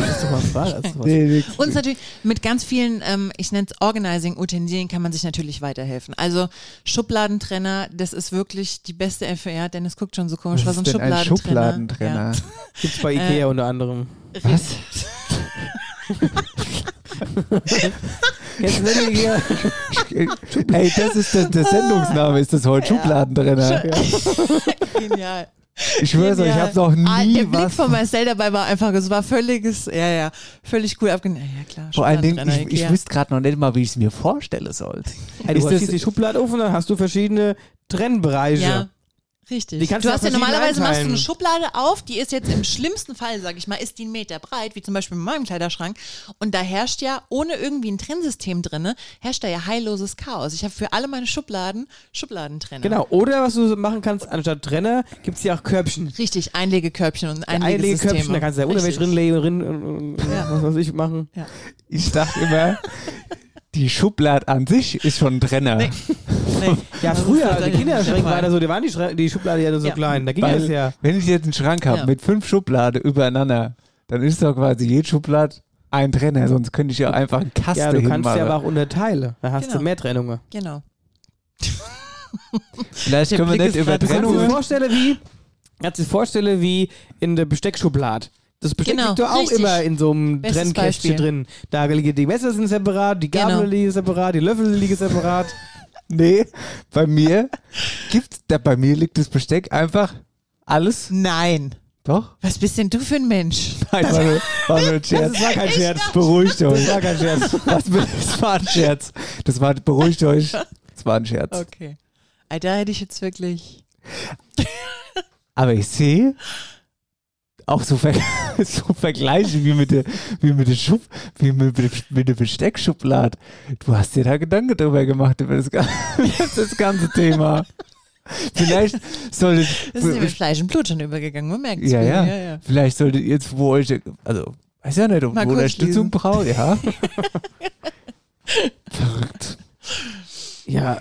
Das ist doch mal Spaß. Das ist was- Nee. Und natürlich mit ganz vielen, ähm, ich nenne es Organizing-Utensilien, kann man sich natürlich weiterhelfen. Also Schubladentrenner, das ist wirklich die beste FR. Dennis guckt schon so komisch, Was was ist ein denn ein Schubladentrenner. Schubladentrenner? Gibt's bei Äh, Ikea unter anderem. Was? Kennst du den Ikea? Ey, das ist der, der Sendungsname, ist das heute Schubladentrenner. Ja. [LAUGHS] Genial. Ich schwör's euch, ich habe noch nie ah, Der Blick was. von Marcel dabei war einfach, es war völliges, ja, ja, völlig cool abgenommen. Ja, klar. Vor allen Dingen, ich, ich wüsste gerade noch nicht mal, wie ich es mir vorstellen sollte. Ist du das- hast die Schublade offen, dann hast du verschiedene Trennbereiche. Ja. Richtig. Du hast ja normalerweise machst du eine. Schublade auf, die ist jetzt im schlimmsten Fall, sag ich mal, ist die einen Meter breit, wie zum Beispiel in meinem Kleiderschrank. Und da herrscht ja, ohne irgendwie ein Trennsystem drinne, herrscht da ja heilloses Chaos. Ich habe für alle meine Schubladen Schubladentrenner. Genau. Oder was du machen kannst, anstatt Trenner, gibt es ja auch Körbchen. Richtig, Einlegekörbchen und Einlegekörbchen, Einlegesysteme. da kannst du ja Unterwäsche drinlegen und, und, und Ja. was weiß ich machen. Ich dachte immer, die Schublade an sich ist schon ein Trenner. Nee. Nee. [LAUGHS] Ja, früher, die tatsächlich Kinderschränke waren da so, die waren die, Schra- die Schublade ja nur so Ja. klein. Da ging Weil, das ja. wenn ich jetzt einen Schrank habe Ja. mit fünf Schubladen übereinander, dann ist doch quasi jede Schublade ein Trenner, sonst könnte ich ja einfach einen Kasten Ja, du kannst hinmachen. ja aber auch unterteilen. Da hast Genau. du mehr Trennungen. Genau. Vielleicht Der können wir nicht über so Kannst du dir Trennungen. vorstellen wie, kannst du dir vorstellen wie in der Besteckschublade. Das Besteck Genau, liegt doch auch richtig. immer in so einem Trennkästchen drin. Da liegen die Messer sind separat, die Gabel Genau. liegen separat, die Löffel liegen separat. [LAUGHS] Nee, bei mir gibt's, da bei mir liegt das Besteck einfach alles. Nein. Doch? Was bist denn du für ein Mensch? Nein, war nur, war nur ein Scherz. Das war kein Scherz. Beruhigt euch. Das war kein Scherz. Was, das war ein Scherz. Das war, beruhigt euch. Das war ein Scherz. Okay. Da hätte ich jetzt wirklich. Aber ich sehe auch so, Ver [LAUGHS] so Vergleiche wie mit der, wie mit der Schub, wie mit, mit der Besteckschublade. Du hast dir da Gedanken drüber gemacht über das, [LAUGHS] das ganze Thema. Vielleicht solltet, Das ist mit Fleisch und Blut schon übergegangen, man merkt ja, ja, ja, ja. vielleicht solltet ihr jetzt, wo euch, also, weiß ja nicht, ob ihr Unterstützung braucht, ja. [LAUGHS] Verrückt. Ja,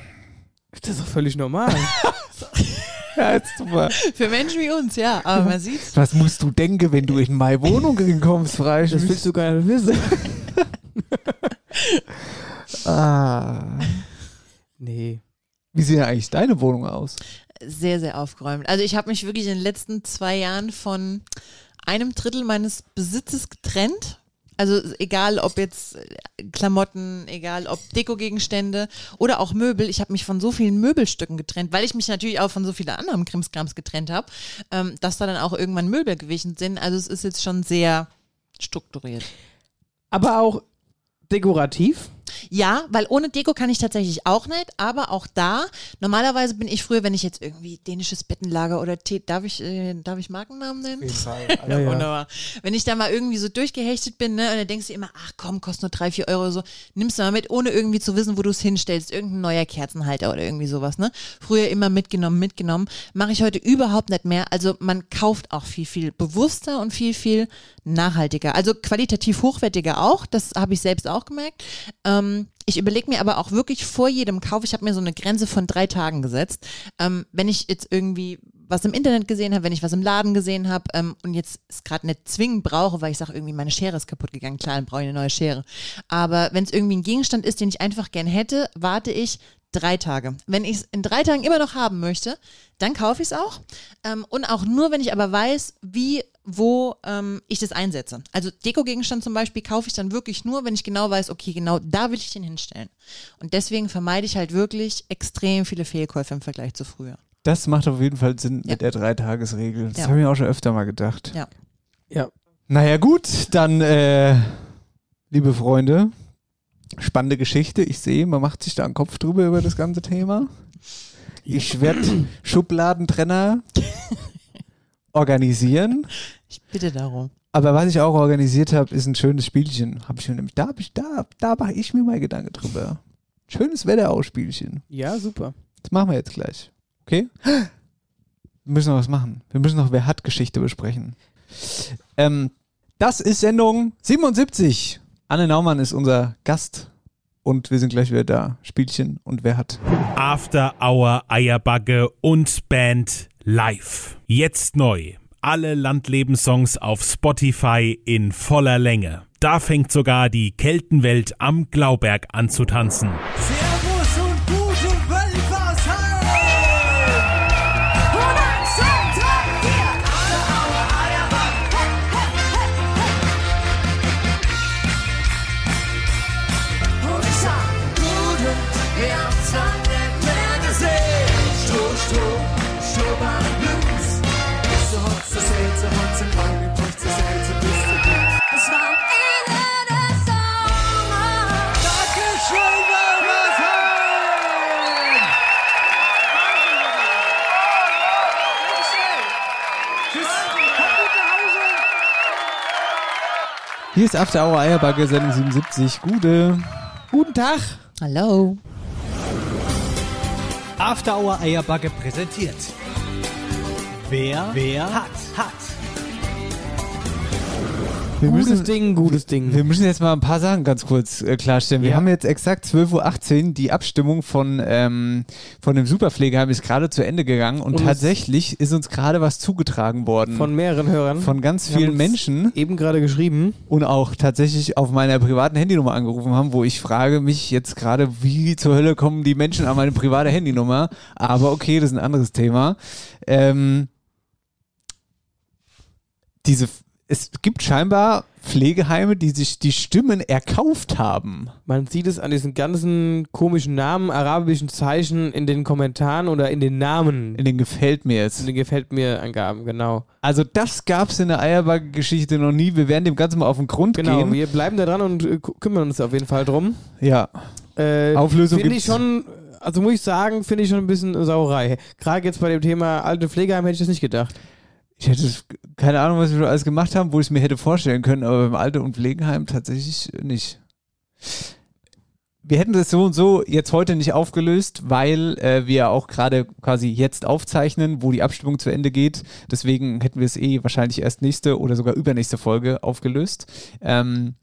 das ist doch völlig normal. Ja, jetzt mal. Für Menschen wie uns, ja. Aber man sieht's. Was musst du denken, wenn du in meine Wohnung kommst, Freisch? Das willst du gar nicht wissen. [LAUGHS] Ah. Nee. Wie sieht denn eigentlich deine Wohnung aus? Sehr, sehr aufgeräumt. Also ich habe mich wirklich in den letzten zwei Jahren von einem Drittel meines Besitzes getrennt. Also egal ob jetzt äh, Klamotten, egal ob Dekogegenstände oder auch Möbel. Ich habe mich von so vielen Möbelstücken getrennt, weil ich mich natürlich auch von so vielen anderen Krimskrams getrennt habe, ähm, dass da dann auch irgendwann Möbel gewichen sind. Also es ist jetzt schon sehr strukturiert. Aber auch dekorativ. Ja, weil ohne Deko kann ich tatsächlich auch nicht, aber auch da, normalerweise bin ich früher, wenn ich jetzt irgendwie dänisches Bettenlager oder Tee, darf ich, äh, darf ich Markennamen nennen? [LAUGHS] Ja, ja. Wunderbar. Wenn ich da mal irgendwie so durchgehechtet bin, ne, und dann denkst du immer, ach komm, kostet nur drei, vier Euro so, nimmst du mal mit, ohne irgendwie zu wissen, wo du es hinstellst, irgendein neuer Kerzenhalter oder irgendwie sowas, ne? Früher immer mitgenommen, mitgenommen, mache ich heute überhaupt nicht mehr. Also man kauft auch viel, viel bewusster und viel, viel nachhaltiger. Also qualitativ hochwertiger auch, das habe ich selbst auch gemerkt. Ähm, ich überlege mir aber auch wirklich vor jedem Kauf, ich habe mir so eine Grenze von drei Tagen gesetzt. Ähm, wenn ich jetzt irgendwie was im Internet gesehen habe, wenn ich was im Laden gesehen habe ähm, und jetzt es gerade nicht zwingend brauche, weil ich sage, irgendwie meine Schere ist kaputt gegangen, klar, dann brauche ich eine neue Schere. Aber wenn es irgendwie ein Gegenstand ist, den ich einfach gern hätte, warte ich drei Tage. Wenn ich es in drei Tagen immer noch haben möchte, dann kaufe ich es auch. Ähm, und auch nur, wenn ich aber weiß, wie, wo ähm, ich das einsetze. Also Dekogegenstand zum Beispiel kaufe ich dann wirklich nur, wenn ich genau weiß, okay, genau da will ich den hinstellen. Und deswegen vermeide ich halt wirklich extrem viele Fehlkäufe im Vergleich zu früher. Das macht auf jeden Fall Sinn Ja. mit der Dreitagesregel. Das Ja. habe ich auch schon öfter mal gedacht. Ja. Ja. Naja, gut, dann, äh, liebe Freunde, spannende Geschichte. Ich sehe, man macht sich da einen Kopf drüber über das ganze Thema. Ich werde [CLEARS THROAT] Schubladentrenner organisieren. Ich bitte darum. Aber was ich auch organisiert habe, ist ein schönes Spielchen. Hab ich mir nämlich, da, hab ich, da, da mache ich mir mal Gedanken drüber. Schönes Wetterausspielchen. Ja, super. Das machen wir jetzt gleich. Okay? Wir müssen noch was machen. Wir müssen noch Wer hat Geschichte besprechen. Ähm, das ist Sendung 77. Anne Naumann ist unser Gast. Und wir sind gleich wieder da. Spielchen und wer hat. After Hour Eierbagge und Band live. Jetzt neu. Alle Landlebenssongs auf Spotify in voller Länge. Da fängt sogar die Keltenwelt am Glauberg an zu tanzen. Servus Hier ist After Hour Eierbagge, Sendung 77. Gute. Guten Tag. Hallo. After Hour Eierbacke präsentiert. Wer, wer hat, hat. Wir Gutes müssen, Ding, gutes Ding. wir müssen jetzt mal ein paar Sachen ganz kurz äh, klarstellen. Wir Ja. haben jetzt exakt 12.18 Uhr. Die Abstimmung von, ähm, von dem Superpflegeheim ist gerade zu Ende gegangen und, Und tatsächlich ist uns gerade was zugetragen worden. Von mehreren Hörern. von ganz Wir vielen Menschen. Eben gerade geschrieben. und auch tatsächlich auf meiner privaten Handynummer angerufen haben, wo ich frage mich jetzt gerade, wie zur Hölle kommen die Menschen an meine private Handynummer? Aber okay, das ist ein anderes Thema. Ähm, diese, es gibt scheinbar Pflegeheime, die sich die Stimmen erkauft haben. Man sieht es an diesen ganzen komischen Namen, arabischen Zeichen in den Kommentaren oder in den Namen. In den gefällt mir In jetzt. den gefällt mir Angaben, genau. Also das gab es in der Eierbacke-Geschichte noch nie. Wir werden dem Ganzen mal auf den Grund Genau, gehen. wir bleiben da dran und äh, kü- kümmern uns auf jeden Fall drum. Ja, Äh, Auflösung Finde ich schon, also muss ich sagen, finde ich schon ein bisschen Sauerei. Gerade jetzt bei dem Thema alte Pflegeheim hätte ich das nicht gedacht. Ich hätte keine Ahnung, was wir schon alles gemacht haben, wo ich es mir hätte vorstellen können, aber beim Alte- und Pflegeheim tatsächlich nicht. Wir hätten das so und so jetzt heute nicht aufgelöst, weil äh, wir auch gerade quasi jetzt aufzeichnen, wo die Abstimmung zu Ende geht. Deswegen hätten wir es eh wahrscheinlich erst nächste oder sogar übernächste Folge aufgelöst. Ähm,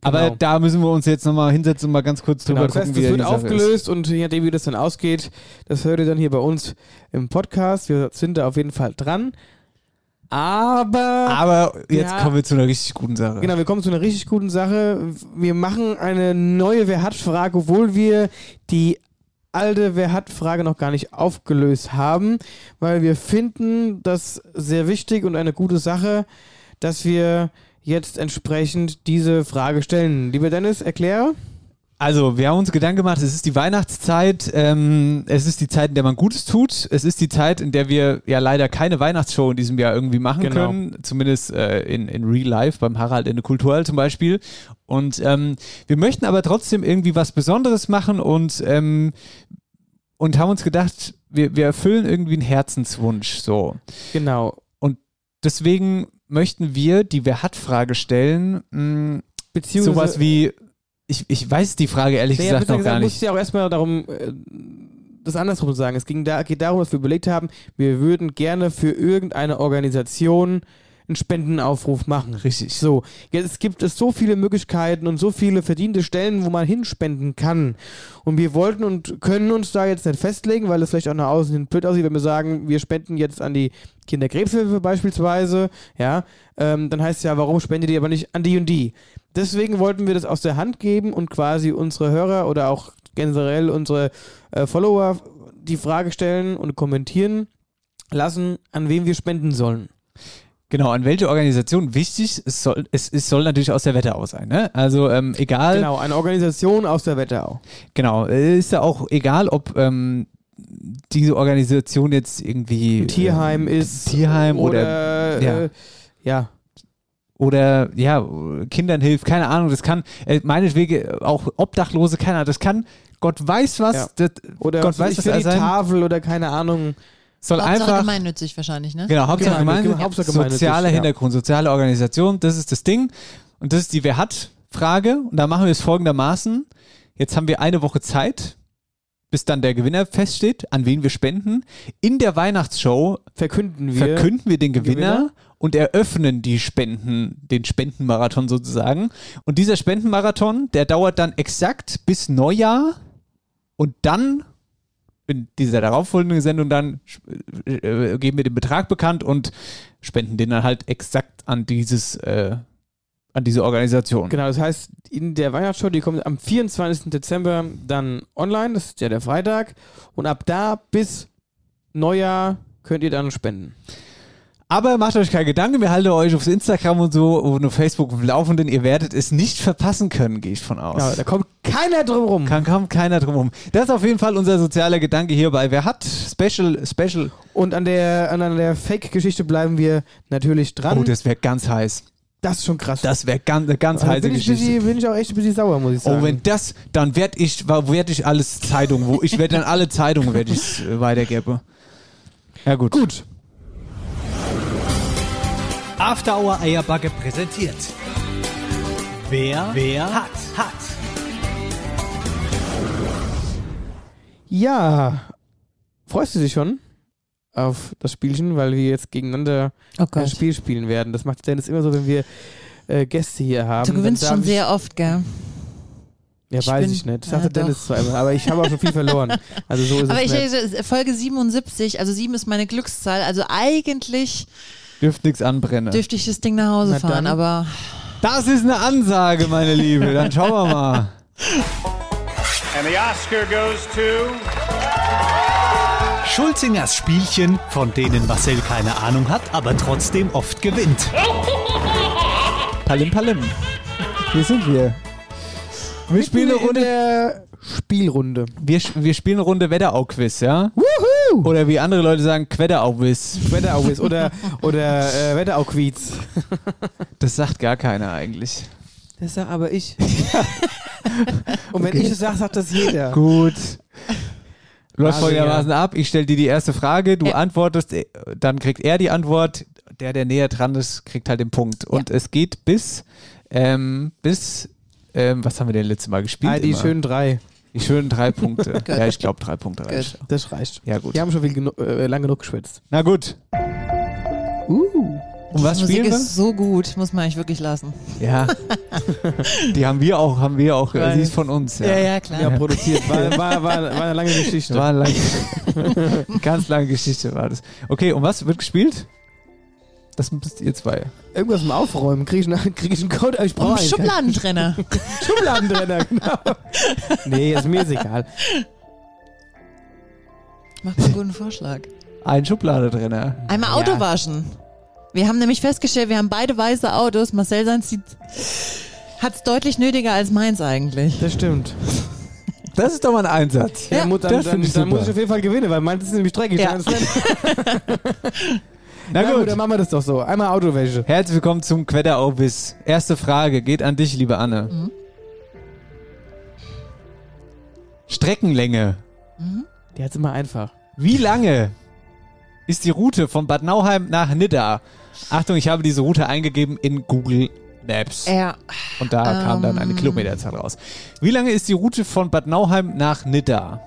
Aber Genau. da müssen wir uns jetzt nochmal hinsetzen und mal ganz kurz drüber Genau, das gucken, heißt, das wird Sache ist. aufgelöst und je nachdem, wie das dann ausgeht, das hört ihr dann hier bei uns im Podcast. Wir sind da auf jeden Fall dran. Aber, Aber jetzt Ja. kommen wir zu einer richtig guten Sache. genau, wir kommen zu einer richtig guten Sache. Wir machen eine neue Wer hat Frage, obwohl wir die alte Wer hat Frage noch gar nicht aufgelöst haben, weil wir finden das sehr wichtig und eine gute Sache, dass wir jetzt entsprechend diese Frage stellen. Lieber Dennis, erkläre. Also, wir haben uns Gedanken gemacht, es ist die Weihnachtszeit, ähm, es ist die Zeit, in der man Gutes tut, es ist die Zeit, in der wir ja leider keine Weihnachtsshow in diesem Jahr irgendwie machen Genau. können, zumindest äh, in, in Real Life, beim Harald in der Kulturhalle zum Beispiel. Und ähm, wir möchten aber trotzdem irgendwie was Besonderes machen und, ähm, und haben uns gedacht, wir, wir erfüllen irgendwie einen Herzenswunsch, so. Genau. Und deswegen möchten wir die Wer hat Frage stellen, mh, Beziehungsweise- sowas wie, ich, ich weiß die Frage ehrlich Naja, gesagt noch gar gesagt, muss nicht. ich ja auch erstmal darum, äh, das andersrum sagen. Es ging da, geht darum, dass wir überlegt haben, wir würden gerne für irgendeine Organisation einen Spendenaufruf machen. Richtig. So, jetzt gibt es so viele Möglichkeiten und so viele verdiente Stellen, wo man hinspenden kann. Und wir wollten und können uns da jetzt nicht festlegen, weil es vielleicht auch nach außen hin blöd aussieht, wenn wir sagen, wir spenden jetzt an die Kinderkrebshilfe beispielsweise, ja, ähm, dann heißt es ja, warum spendet ihr aber nicht an die und die? Deswegen wollten wir das aus der Hand geben und quasi unsere Hörer oder auch generell unsere äh, Follower die Frage stellen und kommentieren lassen, an wen wir spenden sollen. Genau, an welche Organisation wichtig, es soll, es, es soll natürlich aus der Wetterau sein, ne? Also ähm, egal. Genau, eine Organisation aus der Wetterau. Genau, äh, ist ja auch egal, ob ähm, diese Organisation jetzt irgendwie Ein Tierheim ähm, ist Tierheim oder, oder, ja. äh, ja. oder ja, Kindern hilft, keine Ahnung, das kann äh, meinetwegen auch Obdachlose, keine Ahnung, das kann Gott weiß was, Ja. das, Oder Gott was weiß was für die sein. Tafel oder keine Ahnung. Soll Hauptsache einfach gemeinnützig wahrscheinlich, ne? Genau, Hauptsache Gemeinde- Gemeinde, Hauptsache gemeinnützig, sozialer ja. Hintergrund, soziale Organisation, das ist das Ding. Und das ist die Wer hat Frage. Und da machen wir es folgendermaßen. Jetzt haben wir eine Woche Zeit, bis dann der Gewinner feststeht, an wen wir spenden. In der Weihnachtsshow verkünden wir, verkünden wir den Gewinner, Gewinner. und eröffnen die Spenden, den Spendenmarathon sozusagen. Und dieser Spendenmarathon, der dauert dann exakt bis Neujahr und dann in dieser darauffolgenden Sendung dann äh, äh, geben wir den Betrag bekannt und spenden den dann halt exakt an dieses äh, an diese Organisation. Genau, das heißt, in der Weihnachtsshow, die kommt am 24. Dezember dann online, das ist ja der Freitag. Und ab da bis Neujahr könnt ihr dann spenden. Aber macht euch keine Gedanken, wir halten euch auf Instagram und so und auf Facebook auf Laufenden. Ihr werdet es nicht verpassen können, gehe ich von aus. Ja, da kommt keiner drum rum. Kann, kommt keiner drum rum. Das ist auf jeden Fall unser sozialer Gedanke hierbei. Wer hat Special, Special. Und an der, an der Fake-Geschichte bleiben wir natürlich dran. Oh, das wäre ganz heiß. Das ist schon krass. Das wäre ganz, ganz Also heiße bin, ich Geschichte. bisschen, bin ich auch echt ein bisschen sauer, muss ich sagen. Oh, wenn das, dann werde ich, werde ich alles Zeitung, wo ich werde dann alle Zeitungen werde ich äh, weitergeben. Ja gut. Gut. After Hour Eierbacke präsentiert. Wer, wer hat, hat. Ja, freust du dich schon auf das Spielchen, weil wir jetzt gegeneinander Oh ein. Spiel spielen werden? Das macht Dennis immer so, wenn wir äh, Gäste hier haben. Du gewinnst schon ich- sehr oft, gell? Ja, Ich weiß bin- ich nicht. Das Ja, sagte Dennis doch. zwar immer, aber ich habe auch schon viel verloren. Also so ist [LAUGHS] Aber es ich, nicht. äh, Folge 77, also 7 ist meine Glückszahl, also eigentlich Dürft nichts anbrennen. dürfte ich das Ding nach Hause Na fahren, dann. aber Das ist eine Ansage, meine Liebe. Dann schauen wir mal. And the Oscar goes to. Schulzingers Spielchen, von denen Marcel keine Ahnung hat, aber trotzdem oft gewinnt. [LAUGHS] Palim Palim. Hier sind wir. Wir spielen eine in Runde. Spielrunde. Wir, wir spielen eine Runde Wetterau-Quiz, ja? Wuhu! Oder wie andere Leute sagen, Quetterau-Quiz. Wetterau-Quiz oder, oder äh, Wetterau-Quiz. Das sagt gar keiner eigentlich. Das sag aber ich. [LAUGHS] Und wenn ich es sage, sagt das jeder. Gut. Läuft Also, folgendermaßen ab. Ich stelle dir die erste Frage, du Ja. antwortest, äh, dann kriegt er die Antwort. Der, der näher dran ist, kriegt halt den Punkt. Und es geht bis, ähm, bis, ähm, was haben wir denn letztes Mal gespielt? Ah, die immer? schönen drei. Die schönen drei Punkte. [LAUGHS] ja, ich glaube, drei Punkte reicht. Das reicht. Ja, gut. Die haben schon viel genu äh, lang genug geschwitzt. Na gut. Uh. Und was die Musik spielen wir? ist so gut, muss man eigentlich wirklich lassen. Ja. [LAUGHS] die haben wir auch, haben wir auch, äh, Weiß. sie ist von uns. Ja, Ja, ja, klar. Ja, produziert. War, war, war, war eine lange Geschichte. War eine lange, [LAUGHS] ganz lange Geschichte war das. Okay, und was wird gespielt? Das müsst ihr zwei. Irgendwas im Aufräumen. Krieg ich, einen- [LAUGHS] krieg ich einen Code? aber Ich brauche einen. Schubladentrenner. [LAUGHS] Schubladentrenner, genau. [LAUGHS] nee, ist mir ist egal. Macht einen guten Vorschlag. Ein Schubladetrenner. Einmal Auto waschen. Wir haben nämlich festgestellt, wir haben beide weiße Autos. Marcel seins hat es deutlich nötiger als meins eigentlich. Das stimmt. Das ist doch mal ein Einsatz. Ja, mu- dann, das dann, finde ich dann muss ich auf jeden Fall gewinnen, weil meins ist nämlich dreckig. Ja. Na Na gut. dann machen wir das doch so. Einmal Autowäsche. Herzlich willkommen zum Quetteraubiss. Erste Frage geht an dich, liebe Anne. Mhm. Streckenlänge. Die hat's immer einfach. Wie lange ist die Route von Bad Nauheim nach Nidda? Achtung, ich habe diese Route eingegeben in Google Maps. Ja. Und da kam dann eine Ähm. Kilometerzahl raus. Wie lange ist die Route von Bad Nauheim nach Nidda?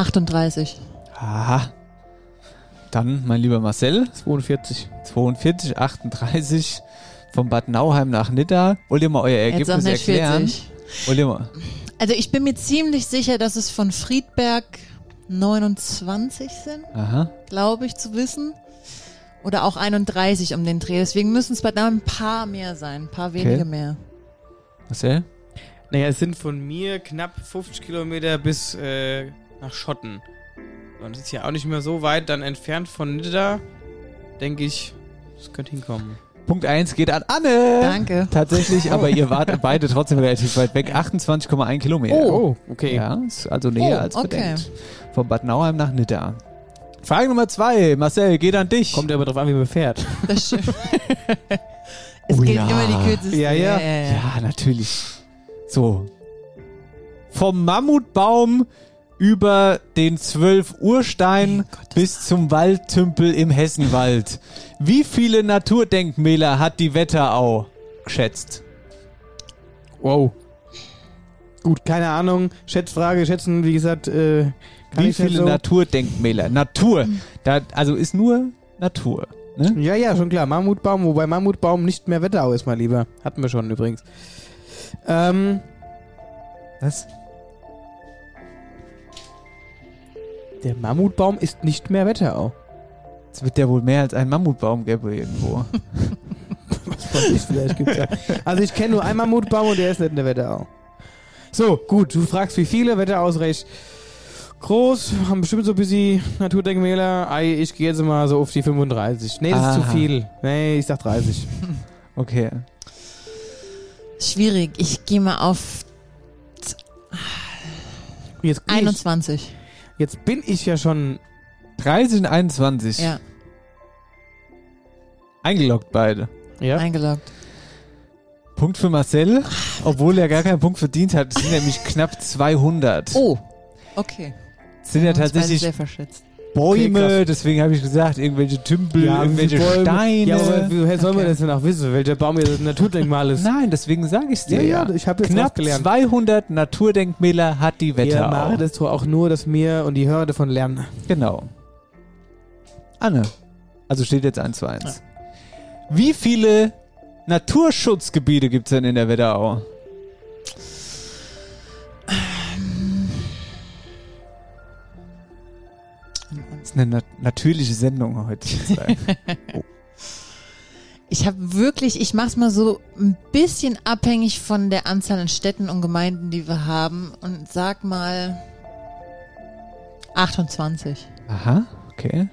38. Aha. Dann, mein lieber Marcel. 42. 42, 38 von Bad Nauheim nach Nidda. Wollt ihr mal euer Ergebnis nicht erklären? 40. Wollt ihr mal? Also ich bin mir ziemlich sicher, dass es von Friedberg 29 sind, Aha. glaube ich zu wissen. Oder auch 31 um den Dreh. Deswegen müssen es bei da ein paar mehr sein. Ein paar wenige mehr. Marcel? Naja, es sind von mir knapp 50 Kilometer bis äh, nach Schotten. Und es ist ja auch nicht mehr so weit dann entfernt von Nidda. Denke ich, es könnte hinkommen. Punkt 1 geht an Anne. Danke. Tatsächlich, aber ihr wart beide trotzdem relativ weit weg. 28,1 Kilometer. Oh, okay. Ja, ist also näher Oh, als okay. bedenkt. Von Bad Nauheim nach Nidda. Frage Nummer 2. Marcel, geht an dich. Kommt aber drauf an, wie man fährt. Das stimmt. [LAUGHS] es Oh gilt ja. immer die kürzeste. Ja, ja. Ja, natürlich. So. Vom Mammutbaum über den zwölf Urstein bis zum Waldtümpel im Hessenwald. Wie viele Naturdenkmäler hat die Wetterau geschätzt? Wow. Gut, keine Ahnung. Schätzfrage, schätzen, wie gesagt, äh, Wie viele so. Naturdenkmäler? Natur. Da, also ist nur Natur. Ne? Ja, ja, schon klar. Mammutbaum, wobei Mammutbaum nicht mehr Wetterau ist, mein Lieber. Hatten wir schon übrigens. Ähm, Was? Der Mammutbaum ist nicht mehr Wetterau. Es wird ja wohl mehr als ein Mammutbaum gäbe irgendwo. [LAUGHS] Was ich vielleicht gibt's ja. Also ich kenne nur einen Mammutbaum und der ist nicht in der Wetterau. So, gut, du fragst wie viele, Wetterau ist recht groß, haben bestimmt so ein bisschen Naturdenkmäler. Ei, ich gehe jetzt mal so auf die 35. Nee, das ist zu Aha. viel. Nee, ich sag 30. [LAUGHS] Okay. Schwierig. Ich gehe mal auf Jetzt bin, ich, 21. jetzt bin ich ja schon 30 und 21. Ja, Eingeloggt beide. ja? eingeloggt. Punkt für Marcel, obwohl er gar keinen Punkt verdient hat. Es sind nämlich knapp 200. Oh, okay. Sind ja tatsächlich sehr verschätzt. Bäume, Okay, deswegen habe ich gesagt, irgendwelche Tümpel, wie irgendwelche Bäume- Steine. Ja, aber woher soll man das denn auch wissen, welcher Baum jetzt ein Naturdenkmal ist? Nein, deswegen sage ich es dir. Ja, Ja, ja, ich hab jetzt Knapp gelernt. 200 Naturdenkmäler hat die Wetterau. machen das doch auch nur, dass wir und die Hörer davon lernen. Genau. Anne. Also steht jetzt 1 zu 1. Wie viele Naturschutzgebiete gibt es denn in der Wetterau? Ist eine nat natürliche Sendung heute. Ich [LAUGHS] habe wirklich, ich mache es mal so ein bisschen abhängig von der Anzahl an Städten und Gemeinden, die wir haben und sag mal 28. Aha, okay.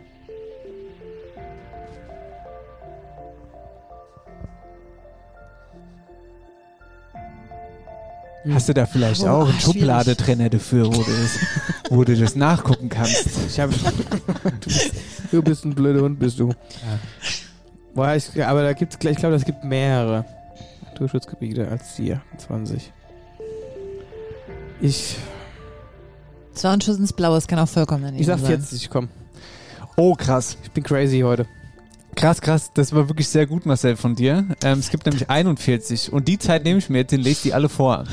Hast du da vielleicht Oh, auch einen schwierig. Schubladetrenner dafür, wo du, das, wo du das nachgucken kannst? Ich hab, du, bist, du bist ein blöder Hund, bist du. Boah, ich, aber da gibt's gleich, ich glaube, es gibt mehrere Naturschutzgebiete als die 20. Ich, Das war ein Schuss ins Blaue, es kann auch vollkommen daneben ich sag sein. 40, komm. Oh, krass. Ich bin crazy heute. Krass, krass. Das war wirklich sehr gut, Marcel, von dir. Ähm, es gibt nämlich 41. Und die Zeit nehme ich mir jetzt und lese die alle vor.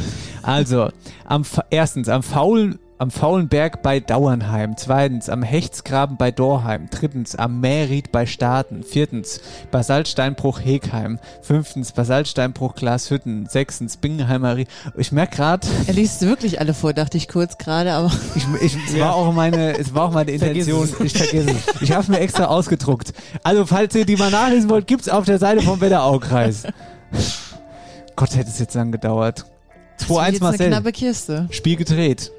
Also, am, erstens, am faulen, am faulen Berg bei Dauernheim. Zweitens, am Hechtsgraben bei Dorheim. Drittens, am Mähried bei Staaten. Viertens, Basaltsteinbruch Hegheim. Fünftens, Basaltsteinbruch Glashütten. Sechstens, Bingenheimer Rie Ich merke gerade, Er liest wirklich alle vor, dachte ich kurz gerade, aber [LAUGHS] ich, ich, es, war auch meine, es war auch meine Vergiss Intention. Ich vergesse es. Ich habe es mir extra ausgedruckt. Also, falls ihr die mal nachlesen wollt, gibt's auf der Seite vom Wetteraukreis. Gott, hätte es jetzt lang gedauert. Das wird 2-1 jetzt Marcel. eine knappe Kiste. Spiel gedreht.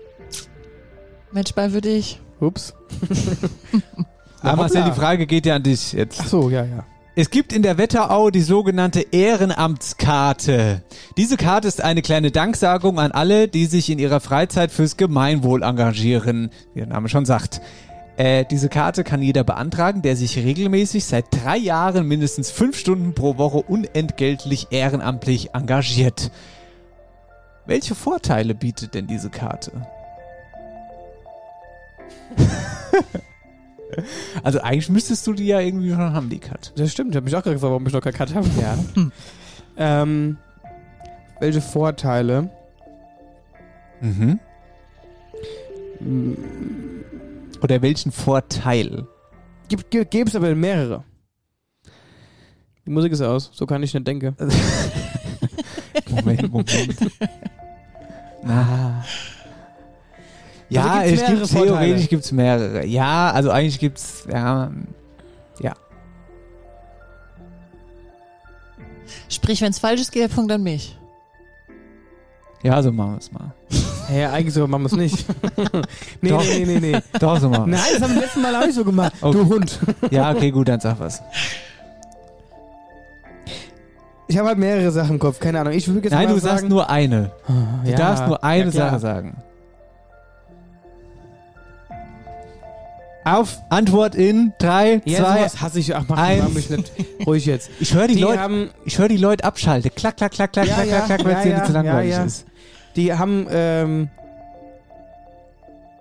Matchball für dich. Ups. [LAUGHS] Aber Marcel, hoppla. die Frage geht ja an dich jetzt. Ach so, ja, ja. Es gibt in der Wetterau die sogenannte Ehrenamtskarte. Diese Karte ist eine kleine Danksagung an alle, die sich in ihrer Freizeit fürs Gemeinwohl engagieren, wie der Name schon sagt. Äh, diese Karte kann jeder beantragen, der sich regelmäßig seit drei Jahren mindestens fünf Stunden pro Woche unentgeltlich ehrenamtlich engagiert. Welche Vorteile bietet denn diese Karte? [LAUGHS] also eigentlich müsstest du die ja irgendwie schon haben, die Karte. Das stimmt, ich habe mich auch gerade gefragt, warum ich noch keine Karte habe. Ja. [LAUGHS] ähm, welche Vorteile? Mhm. Oder welchen Vorteil? Gibt, es aber mehrere. Die Musik ist aus, so kann ich nicht denken. [LAUGHS] Moment, Moment. Na. Ja, Also gibt's es mehrere gibt Vorteile? theoretisch gibt's mehrere. Ja, also eigentlich gibt's ja, ja. Sprich, wenn es falsch ist, geht der Punkt an mich. Ja, so machen wir es mal. [LAUGHS] Ja, eigentlich so machen wir es nicht. [LAUGHS] [LAUGHS] nee, Doch. nee, nee, nee, nee. Doch, so machen wir Nein, das haben wir letzten Mal auch nicht so gemacht. Okay. Du Hund. Ja, okay, gut, dann sag was. Ich habe halt mehrere Sachen im Kopf, keine Ahnung. Ich würde jetzt Nein, mal du sagen, sagst nur eine. Du ja, darfst nur eine ja. Sache sagen. Auf Antwort in 3, Ja, 2, sowas hasse ich. Ach, mach, eins. mach mich nicht ruhig jetzt. Ich höre die, Die Leute, haben- ich höre die Leute abschalten. Klack, klack, klack, klack, Ja, klack, ja, klack, klack, weil ja, es dir ja, nicht zu langweilig ja, ja. ist. Die haben, ähm,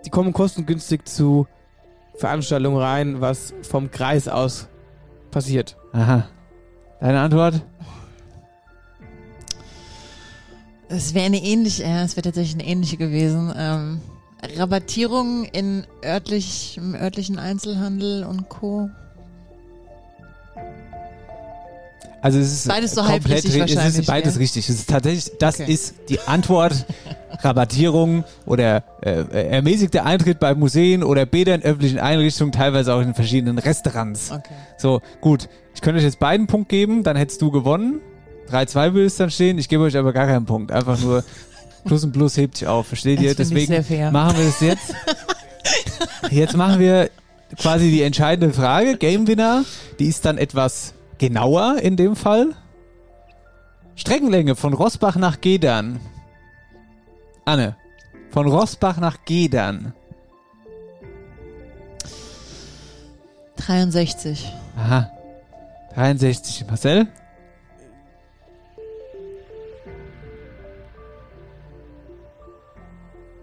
die kommen kostengünstig zu Veranstaltungen rein, was vom Kreis aus passiert. Aha. Deine Antwort? Es wäre eine ähnliche, ja, es wäre tatsächlich eine ähnliche gewesen. Ähm, Rabattierung in örtlich, im örtlichen Einzelhandel und Co. Also es ist Beides so komplett halbrichtig ri- Es ist beides gell? richtig. Es ist tatsächlich, das Okay. ist die Antwort. [LAUGHS] Rabattierung oder äh, äh, ermäßigter Eintritt bei Museen oder Bädern, öffentlichen Einrichtungen, teilweise auch in verschiedenen Restaurants. Okay. So, gut. Ich könnte euch jetzt beiden Punkt geben, dann hättest du gewonnen. 3-2 würde es dann stehen. Ich gebe euch aber gar keinen Punkt. Einfach nur Plus und Plus hebt sich auf. Versteht Das ihr? Deswegen sehr fair. machen wir das jetzt. Jetzt machen wir quasi die entscheidende Frage. Game Winner, die ist dann etwas genauer in dem Fall. Streckenlänge von Rossbach nach Gedern. Anne, von Rossbach nach Gedern. 63. Aha. 63. Marcel?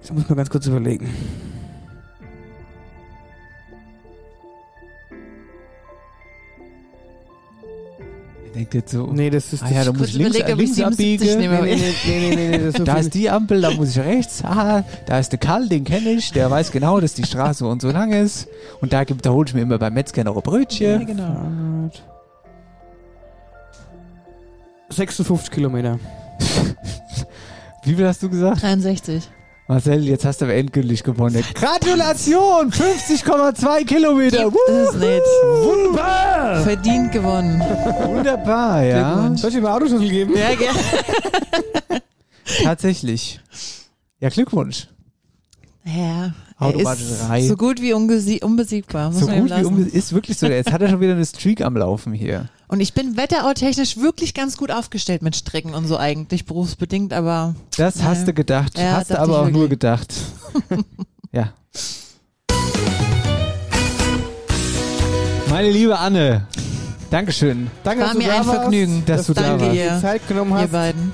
Ich muss mal ganz kurz überlegen. Denkt jetzt so. Nee, das ist Ah ja, da das- muss ich links, ich links 77 abbiegen. Nee, nee, nee, nee, nee, ist so [LAUGHS] Da ist die Ampel, da muss ich rechts. Ah, da ist der Karl, den kenne ich. Der weiß genau, dass die Straße so und so lang ist. Und da, gibt, da hole ich mir immer beim Metzger noch ein Brötchen. genau. 56 Kilometer. [LAUGHS] Wie viel hast du gesagt? 63. Marcel, jetzt hast du aber endgültig gewonnen. Gratulation! 50,2 Kilometer! Gibt es nicht. Wunderbar! Verdient gewonnen. Wunderbar, ja. Soll ich dir mal Autoschlüssel geben? Ja, gerne. Tatsächlich. Ja, Glückwunsch. Ja, er ist so gut wie unbesiegbar. Muss So man ihm gut wie um, ist wirklich so. Jetzt hat er schon wieder eine Streak am Laufen hier. Und ich bin wetterau-technisch wirklich ganz gut aufgestellt mit Strecken und so eigentlich, berufsbedingt, aber Das Naja. hast du gedacht. Ja, hast du aber auch nur gedacht. [LAUGHS] ja. Meine liebe Anne, Dankeschön. Danke, war dass du mir da ein warst, Vergnügen. dass du da Danke warst. ihr, die Zeit genommen ihr hast. beiden.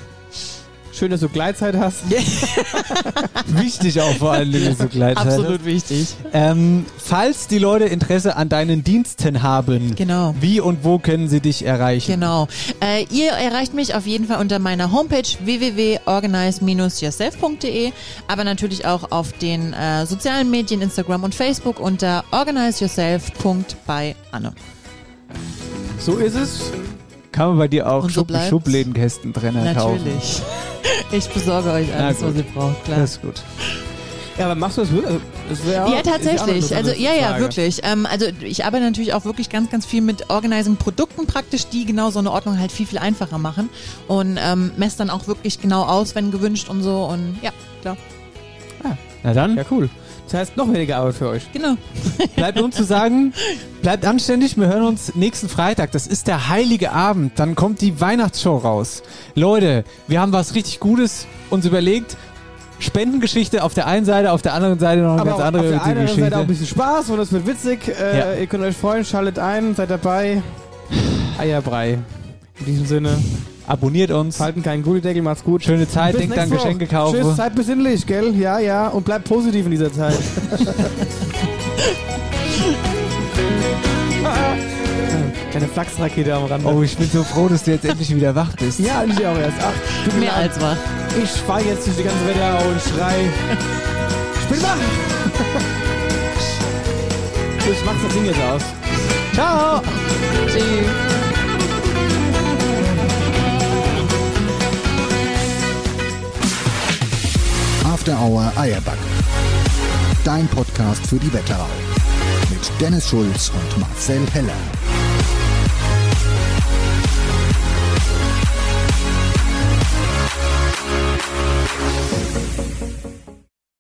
Schön, dass du Gleitzeit hast. [LAUGHS] Wichtig auch vor allen Dingen so Gleitzeit. Absolut wichtig. Ähm, falls die Leute Interesse an deinen Diensten haben, Genau. wie und wo können sie dich erreichen? Genau. Äh, ihr erreicht mich auf jeden Fall unter meiner Homepage www.organize-yourself.de, aber natürlich auch auf den äh, sozialen Medien Instagram und Facebook unter organizeyourself.by Anne. So ist es. Kann man bei dir auch so Schub bleibt's. Schublädenkästentrenner kaufen? Natürlich. Ich besorge euch alles, was ihr braucht, klar. Das ist gut. Ja, aber machst du das wirklich? Das Ja, eine tatsächlich. Also ja, ja, Frage. wirklich. Ähm, also ich arbeite natürlich auch wirklich ganz, ganz viel mit Organizing-Produkten praktisch, die genau so eine Ordnung halt viel, viel einfacher machen und ähm, messe dann auch wirklich genau aus, wenn gewünscht und so und ja, klar. Na dann. Ja, cool. Das heißt, noch weniger Arbeit für euch. Genau. Bleibt uns zu sagen, bleibt anständig. Wir hören uns nächsten Freitag. Das ist der heilige Abend. Dann kommt die Weihnachtsshow raus. Leute, wir haben was richtig Gutes uns überlegt. Spendengeschichte auf der einen Seite, auf der anderen Seite noch eine Aber ganz auf andere der witzige einen Geschichte. Seite auch ein bisschen Spaß und es wird witzig. Äh, Ja. Ihr könnt euch freuen, schaltet ein, seid dabei. Eierbrei. In diesem Sinne. Abonniert uns. Halten keinen Gullideckel, macht's gut. Schöne Zeit, Bis denkt an. Geschenke kaufen. Tschüss, seid besinnlich, gell? Ja, ja. Und bleibt positiv in dieser Zeit. [LAUGHS] Kleine Flachsrakete am Rand. Oh, ich bin so froh, dass du jetzt endlich wieder wach bist. Ja, ich auch erst. Ach, mir Mehr als wach. Ich fahr jetzt durch die ganze Wetterau und schrei. [LAUGHS] Ich bin wach! Ich mach das Ding jetzt aus. Ciao! Tschüss. After Hour Eierbacke. Dein Podcast für die Wetterau. Mit Dennis Schulz und Marcel Heller.